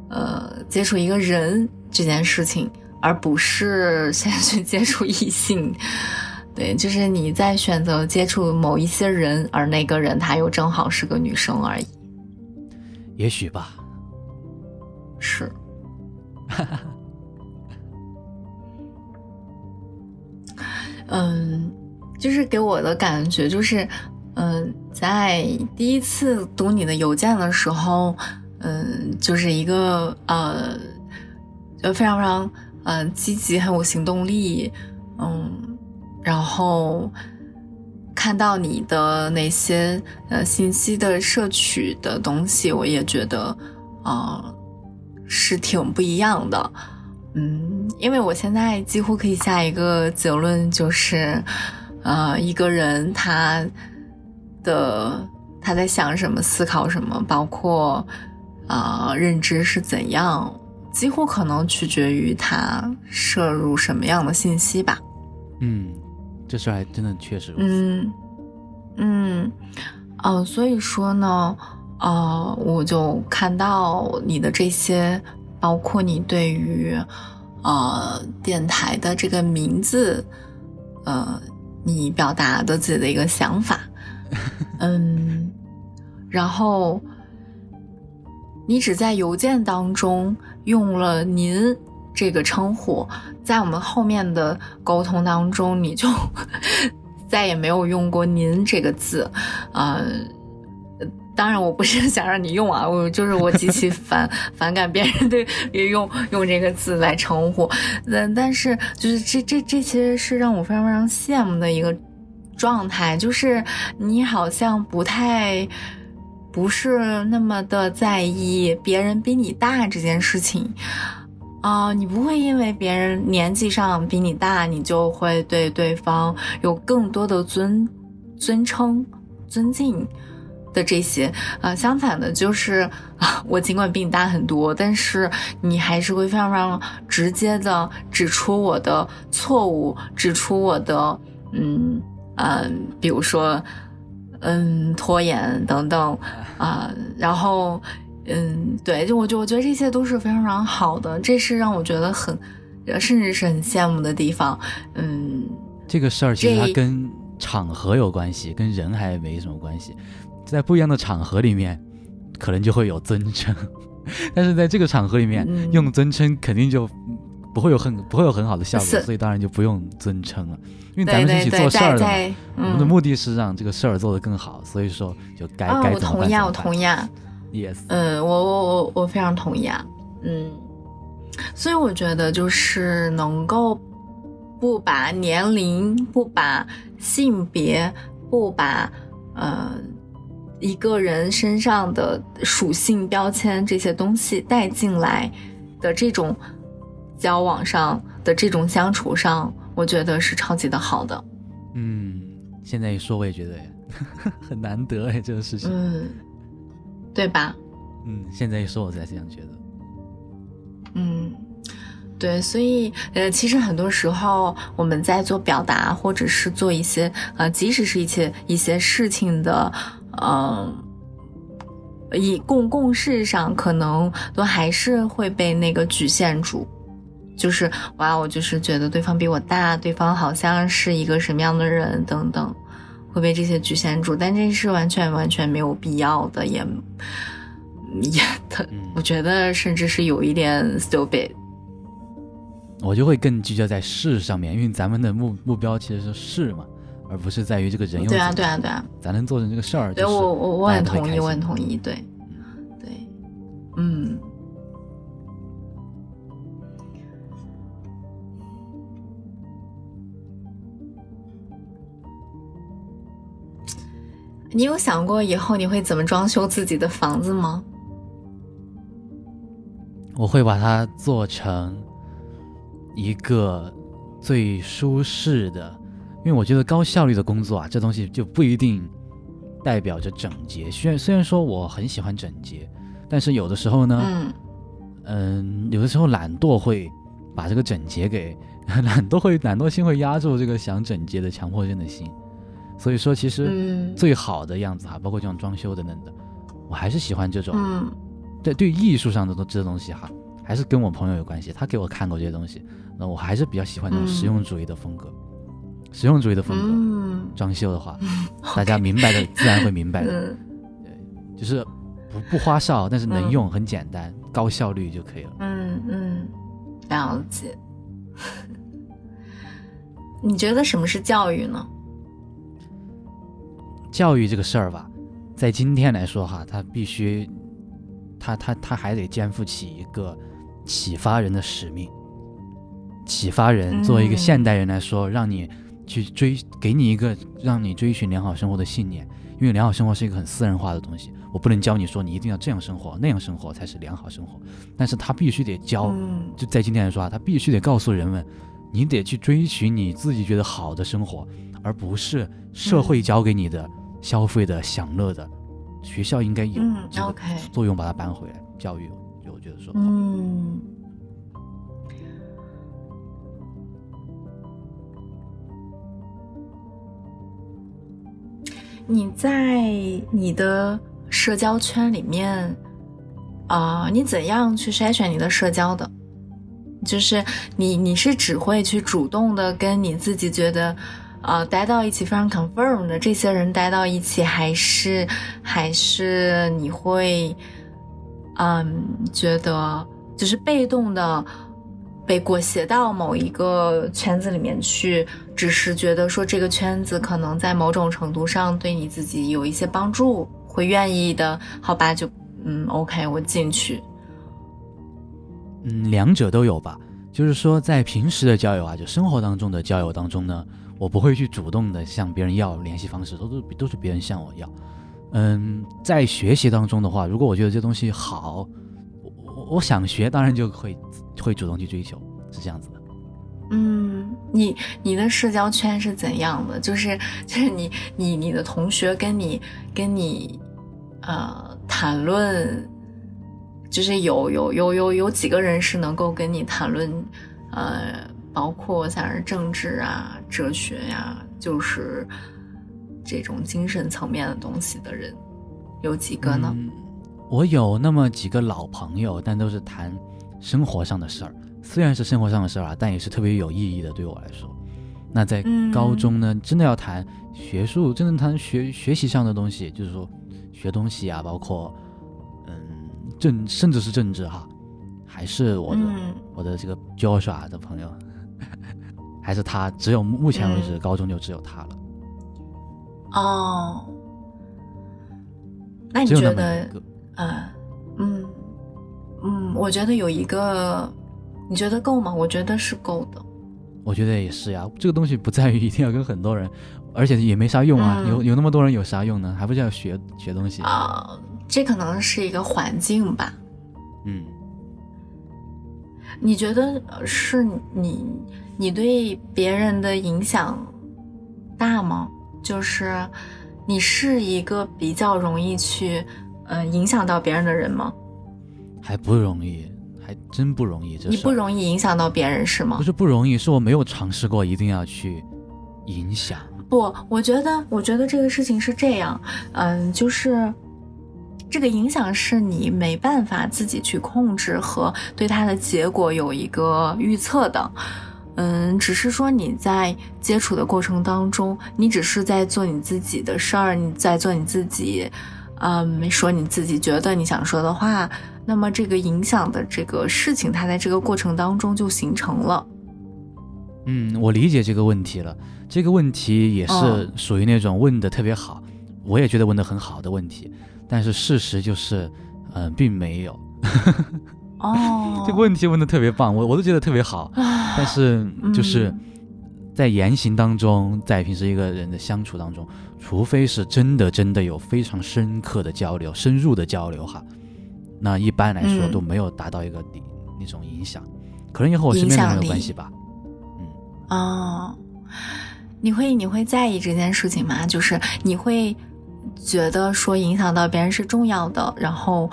呃，接触一个人这件事情，而不是先去接触异性。对，就是你在选择接触某一些人，而那个人他又正好是个女生而已。也许吧。是。嗯，就是给我的感觉就是，嗯，在第一次读你的邮件的时候，嗯，就是一个呃，就非常非常嗯积极，很有行动力，嗯。然后看到你的那些呃信息的摄取的东西，我也觉得啊是挺不一样的，嗯，因为我现在几乎可以下一个结论，就是呃一个人他的他在想什么、思考什么，包括啊认知是怎样，几乎可能取决于他摄入什么样的信息吧，嗯。这事还真的确实嗯嗯哦，所以说呢，呃，我就看到你的这些，包括你对于呃电台的这个名字，呃，你表达的自己的一个想法，嗯，然后你只在邮件当中用了“您”这个称呼。在我们后面的沟通当中，你就 再也没有用过“您”这个字，呃，当然我不是想让你用啊，我就是我极其反反感别人对用用这个字来称呼，但但是就是这这这些是让我非常非常羡慕的一个状态，就是你好像不太不是那么的在意别人比你大这件事情。啊，你不会因为别人年纪上比你大，你就会对对方有更多的尊尊称、尊敬的这些啊。相反的，就是啊，我尽管比你大很多，但是你还是会非常非常直接的指出我的错误，指出我的嗯嗯，比如说嗯拖延等等啊，然后。嗯，对，就我就我觉得这些都是非常非常好的，这是让我觉得很，甚至是很羡慕的地方。嗯，这个事儿其实它跟场合有关系，跟人还没什么关系。在不一样的场合里面，可能就会有尊称，但是在这个场合里面用尊称肯定就不会有很不会有很好的效果，所以当然就不用尊称了。因为咱们一起做事儿的，我们的目的是让这个事儿做得更好，所以说就该该怎么办？我同意，我同意。Yes，嗯，我我我我非常同意啊，嗯，所以我觉得就是能够不把年龄、不把性别、不把呃一个人身上的属性标签这些东西带进来的这种交往上的这种相处上，我觉得是超级的好的。嗯，现在一说我也觉得 很难得哎，这个事情。嗯，对吧？嗯，现在一说我才这样觉得。嗯，对，所以呃，其实很多时候我们在做表达，或者是做一些呃，即使是一些一些事情的，嗯。以共共事上，可能都还是会被那个局限住，就是哇，我就是觉得对方比我大，对方好像是一个什么样的人等等，会被这些局限住。但这是完全完全没有必要的，也也的，我觉得甚至是有一点 stupid。我就会更聚焦在事上面，因为咱们的目目标其实是事嘛。而不是在于这个人用对啊对啊对啊，咱能做成这个事儿，对我我我很同意，我很同意，对，对，嗯，你有想过以后你会怎么装修自己的房子吗？我会把它做成一个最舒适的。因为我觉得高效率的工作啊，这东西就不一定代表着整洁。虽然虽然说我很喜欢整洁，但是有的时候呢，嗯，嗯，有的时候懒惰会把这个整洁给 懒惰会懒惰心会压住这个想整洁的强迫症的心。所以说，其实最好的样子哈，包括这种装修等等的，我还是喜欢这种。嗯，对，对艺术上的这东西哈，还是跟我朋友有关系。他给我看过这些东西，那我还是比较喜欢这种实用主义的风格。实用主义的风格，装修的话，大家明白的自然会明白的。对，就是不不花哨，但是能用，很简单，高效率就可以了。嗯嗯，了解。你觉得什么是教育呢？教育这个事儿吧，在今天来说哈，他必须，他他他还得肩负起一个启发人的使命。启发人，作为一个现代人来说，让你。去追，给你一个让你追寻良好生活的信念，因为良好生活是一个很私人化的东西，我不能教你说你一定要这样生活，那样生活才是良好生活，但是他必须得教，就在今天来说啊，他必须得告诉人们，你得去追寻你自己觉得好的生活，而不是社会教给你的消费的享乐的，学校应该有这个作用把它搬回来，教育，我觉得说，嗯。你在你的社交圈里面，啊，你怎样去筛选你的社交的？就是你，你是只会去主动的跟你自己觉得，呃，待到一起非常 confirm 的这些人待到一起，还是还是你会，嗯，觉得就是被动的。被裹挟到某一个圈子里面去，只是觉得说这个圈子可能在某种程度上对你自己有一些帮助，会愿意的，好吧？就嗯，OK，我进去。嗯，两者都有吧。就是说，在平时的交友啊，就生活当中的交友当中呢，我不会去主动的向别人要联系方式，都是都是别人向我要。嗯，在学习当中的话，如果我觉得这东西好，我我想学，当然就会。会主动去追求，是这样子的。嗯，你你的社交圈是怎样的？就是就是你你你的同学跟你跟你呃谈论，就是有有有有有几个人是能够跟你谈论呃，包括像是政治啊、哲学呀，就是这种精神层面的东西的人，有几个呢？我有那么几个老朋友，但都是谈。生活上的事儿，虽然是生活上的事儿啊，但也是特别有意义的。对我来说，那在高中呢，真的要谈学术，真的谈学学习上的东西，就是说学东西啊，包括嗯政，甚至是政治哈，还是我的我的这个 Joshua 的朋友，还是他，只有目前为止高中就只有他了。哦，那你觉得，呃，嗯。嗯，我觉得有一个，你觉得够吗？我觉得是够的。我觉得也是呀，这个东西不在于一定要跟很多人，而且也没啥用啊。有有那么多人有啥用呢？还不是要学学东西啊？这可能是一个环境吧。嗯，你觉得是你你对别人的影响大吗？就是你是一个比较容易去呃影响到别人的人吗？还不容易，还真不容易。这你不容易影响到别人是吗？不是不容易，是我没有尝试过一定要去影响。不，我觉得，我觉得这个事情是这样，嗯，就是这个影响是你没办法自己去控制和对它的结果有一个预测的，嗯，只是说你在接触的过程当中，你只是在做你自己的事儿，你在做你自己，嗯，说你自己觉得你想说的话。那么这个影响的这个事情，它在这个过程当中就形成了。嗯，我理解这个问题了。这个问题也是属于那种问的特别好，我也觉得问的很好的问题。但是事实就是，嗯，并没有。哦，这个问题问的特别棒，我我都觉得特别好。但是就是在言行当中，在平时一个人的相处当中，除非是真的真的有非常深刻的交流、深入的交流哈。那一般来说都没有达到一个那那种影响，可能也和我身边的人有关系吧。嗯哦，你会你会在意这件事情吗？就是你会觉得说影响到别人是重要的，然后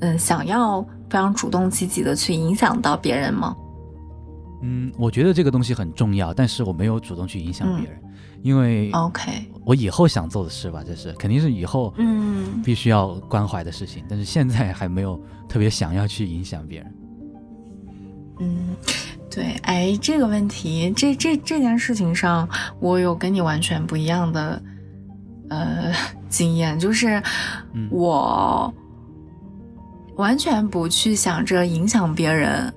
嗯，想要非常主动积极的去影响到别人吗？嗯，我觉得这个东西很重要，但是我没有主动去影响别人，因为 OK。我以后想做的事吧，这是肯定是以后嗯必须要关怀的事情，但是现在还没有特别想要去影响别人。嗯，对，哎，这个问题，这这这件事情上，我有跟你完全不一样的呃 经验，就是我完全不去想着影响别人，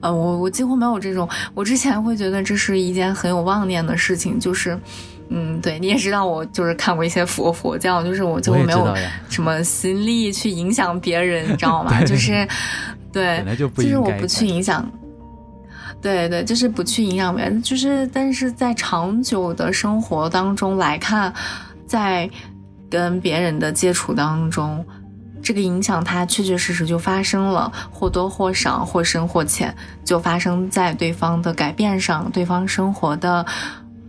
呃，我我几乎没有这种，我之前会觉得这是一件很有妄念的事情，就是。嗯，对你也知道，我就是看过一些佛佛教，就是我就没有什么心力去影响别人，你知道吗？就是，对，就是我不去影响，对对，就是不去影响别人，就是但是在长久的生活当中来看，在跟别人的接触当中，这个影响它确确实实就发生了，或多或少，或深或浅，就发生在对方的改变上，对方生活的。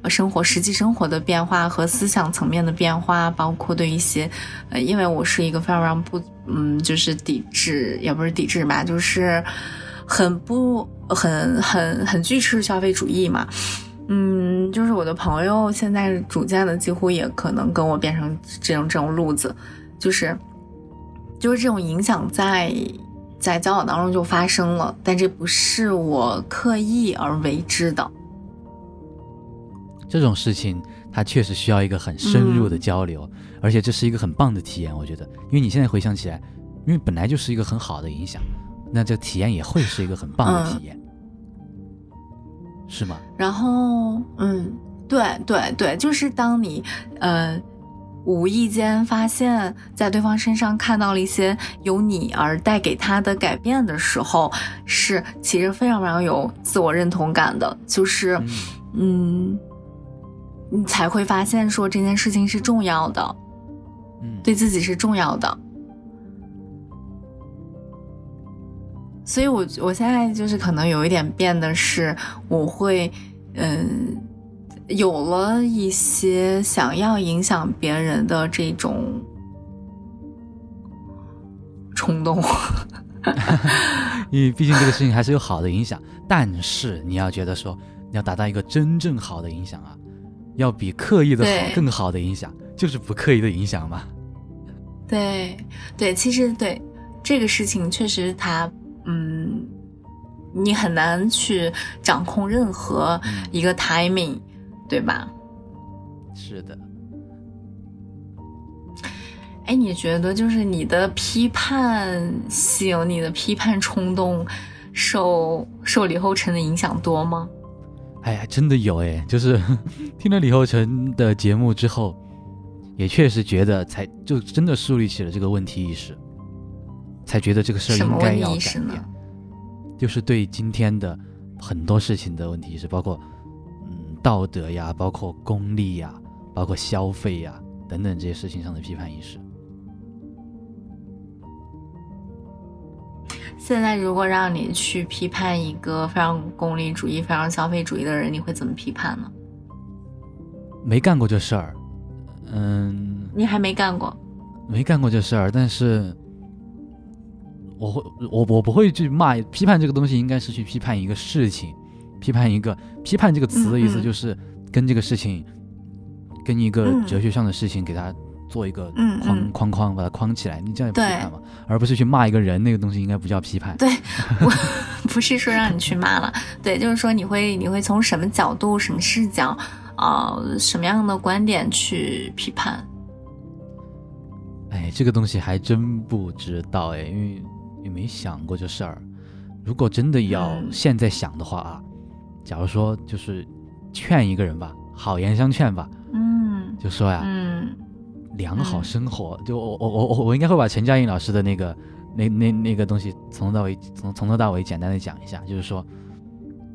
生活实际生活的变化和思想层面的变化，包括对一些，呃，因为我是一个非常非常不，嗯，就是抵制，也不是抵制吧，就是很不很很很拒斥消费主义嘛，嗯，就是我的朋友现在逐渐的几乎也可能跟我变成这种这种路子，就是就是这种影响在在交往当中就发生了，但这不是我刻意而为之的。这种事情，它确实需要一个很深入的交流，而且这是一个很棒的体验。我觉得，因为你现在回想起来，因为本来就是一个很好的影响，那这体验也会是一个很棒的体验，是吗？然后，嗯，对对对，就是当你呃无意间发现，在对方身上看到了一些由你而带给他的改变的时候，是其实非常非常有自我认同感的，就是嗯。你才会发现，说这件事情是重要的，嗯，对自己是重要的。所以，我我现在就是可能有一点变的是，我会，嗯，有了一些想要影响别人的这种冲动。因为毕竟这个事情还是有好的影响，但是你要觉得说，你要达到一个真正好的影响啊。要比刻意的好更好的影响，就是不刻意的影响嘛。对对，其实对这个事情确实它，嗯，你很难去掌控任何一个 timing，对吧？是的。哎，你觉得就是你的批判性、你的批判冲动，受受李厚成的影响多吗？哎呀，真的有哎，就是听了李厚成的节目之后，也确实觉得才就真的树立起了这个问题意识，才觉得这个事儿应该要改变，就是对今天的很多事情的问题意识，包括嗯道德呀，包括功利呀，包括消费呀等等这些事情上的批判意识。现在如果让你去批判一个非常功利主义、非常消费主义的人，你会怎么批判呢？没干过这事儿，嗯，你还没干过，没干过这事儿，但是我会，我我不会去骂批判这个东西，应该是去批判一个事情，批判一个批判这个词的意思就是跟这个事情，跟一个哲学上的事情给它做一个框框框，把它框起来，你这样批判嘛，而不是去骂一个人，那个东西应该不叫批判。对，我 不是说让你去骂了，对，就是说你会你会从什么角度、什么视角？啊，什么样的观点去批判？哎，这个东西还真不知道哎，因为也没想过这事儿。如果真的要现在想的话啊，假如说就是劝一个人吧，好言相劝吧，嗯，就说呀，嗯，良好生活，就我我我我我应该会把陈嘉映老师的那个那那那个东西从头到尾从从头到尾简单的讲一下，就是说，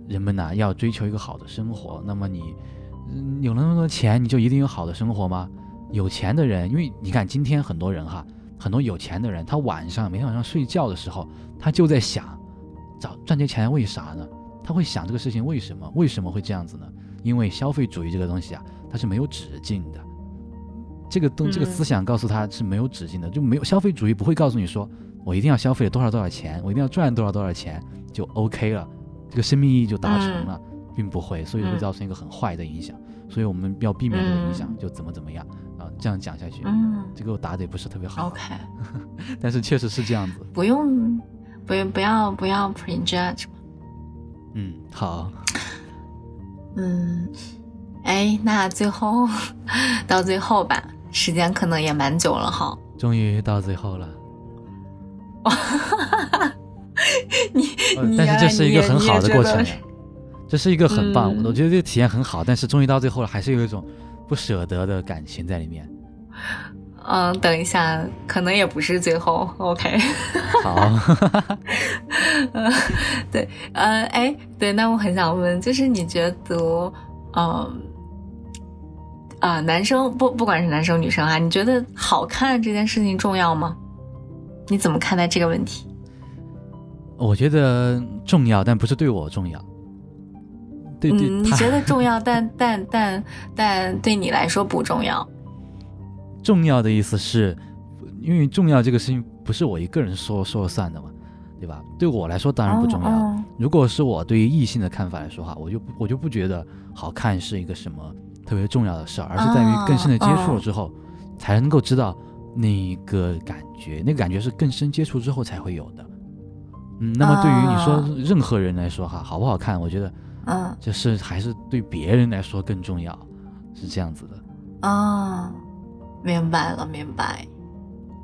人们呐要追求一个好的生活，那么你。嗯，有了那么多钱，你就一定有好的生活吗？有钱的人，因为你看今天很多人哈，很多有钱的人，他晚上每天晚上睡觉的时候，他就在想，找赚些钱为啥呢？他会想这个事情为什么？为什么会这样子呢？因为消费主义这个东西啊，它是没有止境的。这个东这个思想告诉他是没有止境的，就没有消费主义不会告诉你说，我一定要消费多少多少钱，我一定要赚多少多少钱就 OK 了，这个生命意义就达成了。并不会，所以会造成一个很坏的影响，所以我们要避免这个影响，就怎么怎么样啊？这样讲下去，嗯，这个我答的也不是特别好，OK，但是确实是这样子，不用，不用，不要，不要 prejudge 嗯，好，嗯，哎，那最后 到最后吧，时间可能也蛮久了哈，终于到最后了，你，但是这是一个很好的过程。这是一个很棒，我觉得这个体验很好，但是终于到最后了，还是有一种不舍得的感情在里面。嗯，等一下，可能也不是最后，OK。好。嗯，对，呃，哎，对，那我很想问，就是你觉得，嗯，啊，男生不，不管是男生女生啊，你觉得好看这件事情重要吗？你怎么看待这个问题？我觉得重要，但不是对我重要。对嗯，你觉得重要，但但但但对你来说不重要。重要的意思是，因为重要这个事情不是我一个人说说了算的嘛，对吧？对我来说当然不重要。如果是我对于异性的看法来说哈，我就我就不觉得好看是一个什么特别重要的事儿，而是在于更深的接触了之后，才能够知道那个感觉，那个感觉是更深接触之后才会有的。嗯，那么对于你说任何人来说哈，好不好看，我觉得。嗯，就是还是对别人来说更重要，是这样子的。啊，明白了，明白。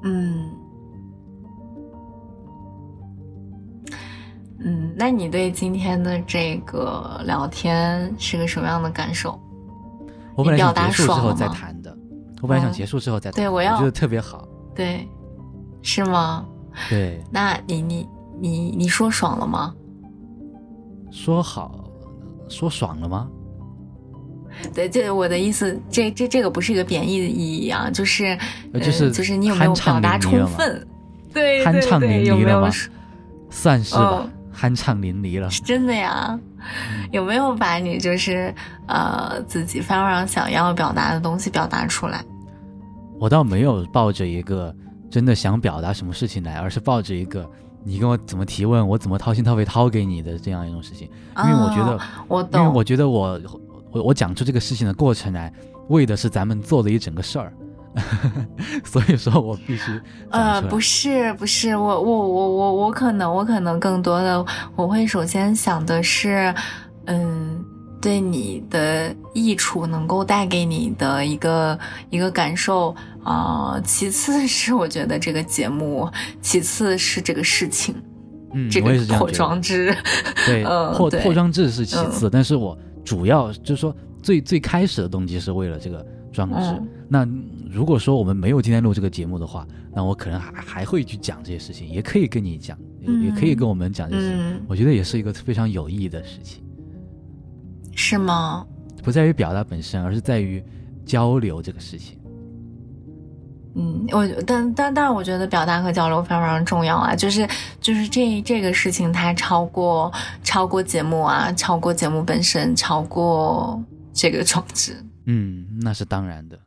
嗯，嗯，那你对今天的这个聊天是个什么样的感受？我本来想结束之后再谈的，我本来想结束之后再谈。对，我要我觉得特别好。对，是吗？对。那你你你你说爽了吗？说好。说爽了吗？对，这我的意思，这这这个不是一个贬义的意义啊，就是就是就是你有没有表达充分？对酣畅淋漓了吗？算是吧，酣畅淋漓了。是真的呀？有没有把你就是呃自己非常想要表达的东西表达出来？我倒没有抱着一个真的想表达什么事情来，而是抱着一个。你跟我怎么提问，我怎么掏心掏肺掏给你的这样一种事情，因为我觉得，我因为我觉得我我我讲出这个事情的过程来，为的是咱们做的一整个事儿，所以说我必须呃，不是不是，我我我我我可能我可能更多的我会首先想的是，嗯。对你的益处能够带给你的一个一个感受。啊，其次是我觉得这个节目，其次是这个事情，嗯，这个破装置，对，破破装置是其次，但是我主要就是说最最开始的动机是为了这个装置。那如果说我们没有今天录这个节目的话，那我可能还还会去讲这些事情，也可以跟你讲，也可以跟我们讲这些，我觉得也是一个非常有意义的事情。是吗？不在于表达本身，而是在于交流这个事情。嗯，我但但但是我觉得表达和交流非常非常重要啊，就是就是这这个事情它超过超过节目啊，超过节目本身，超过这个装置。嗯，那是当然的。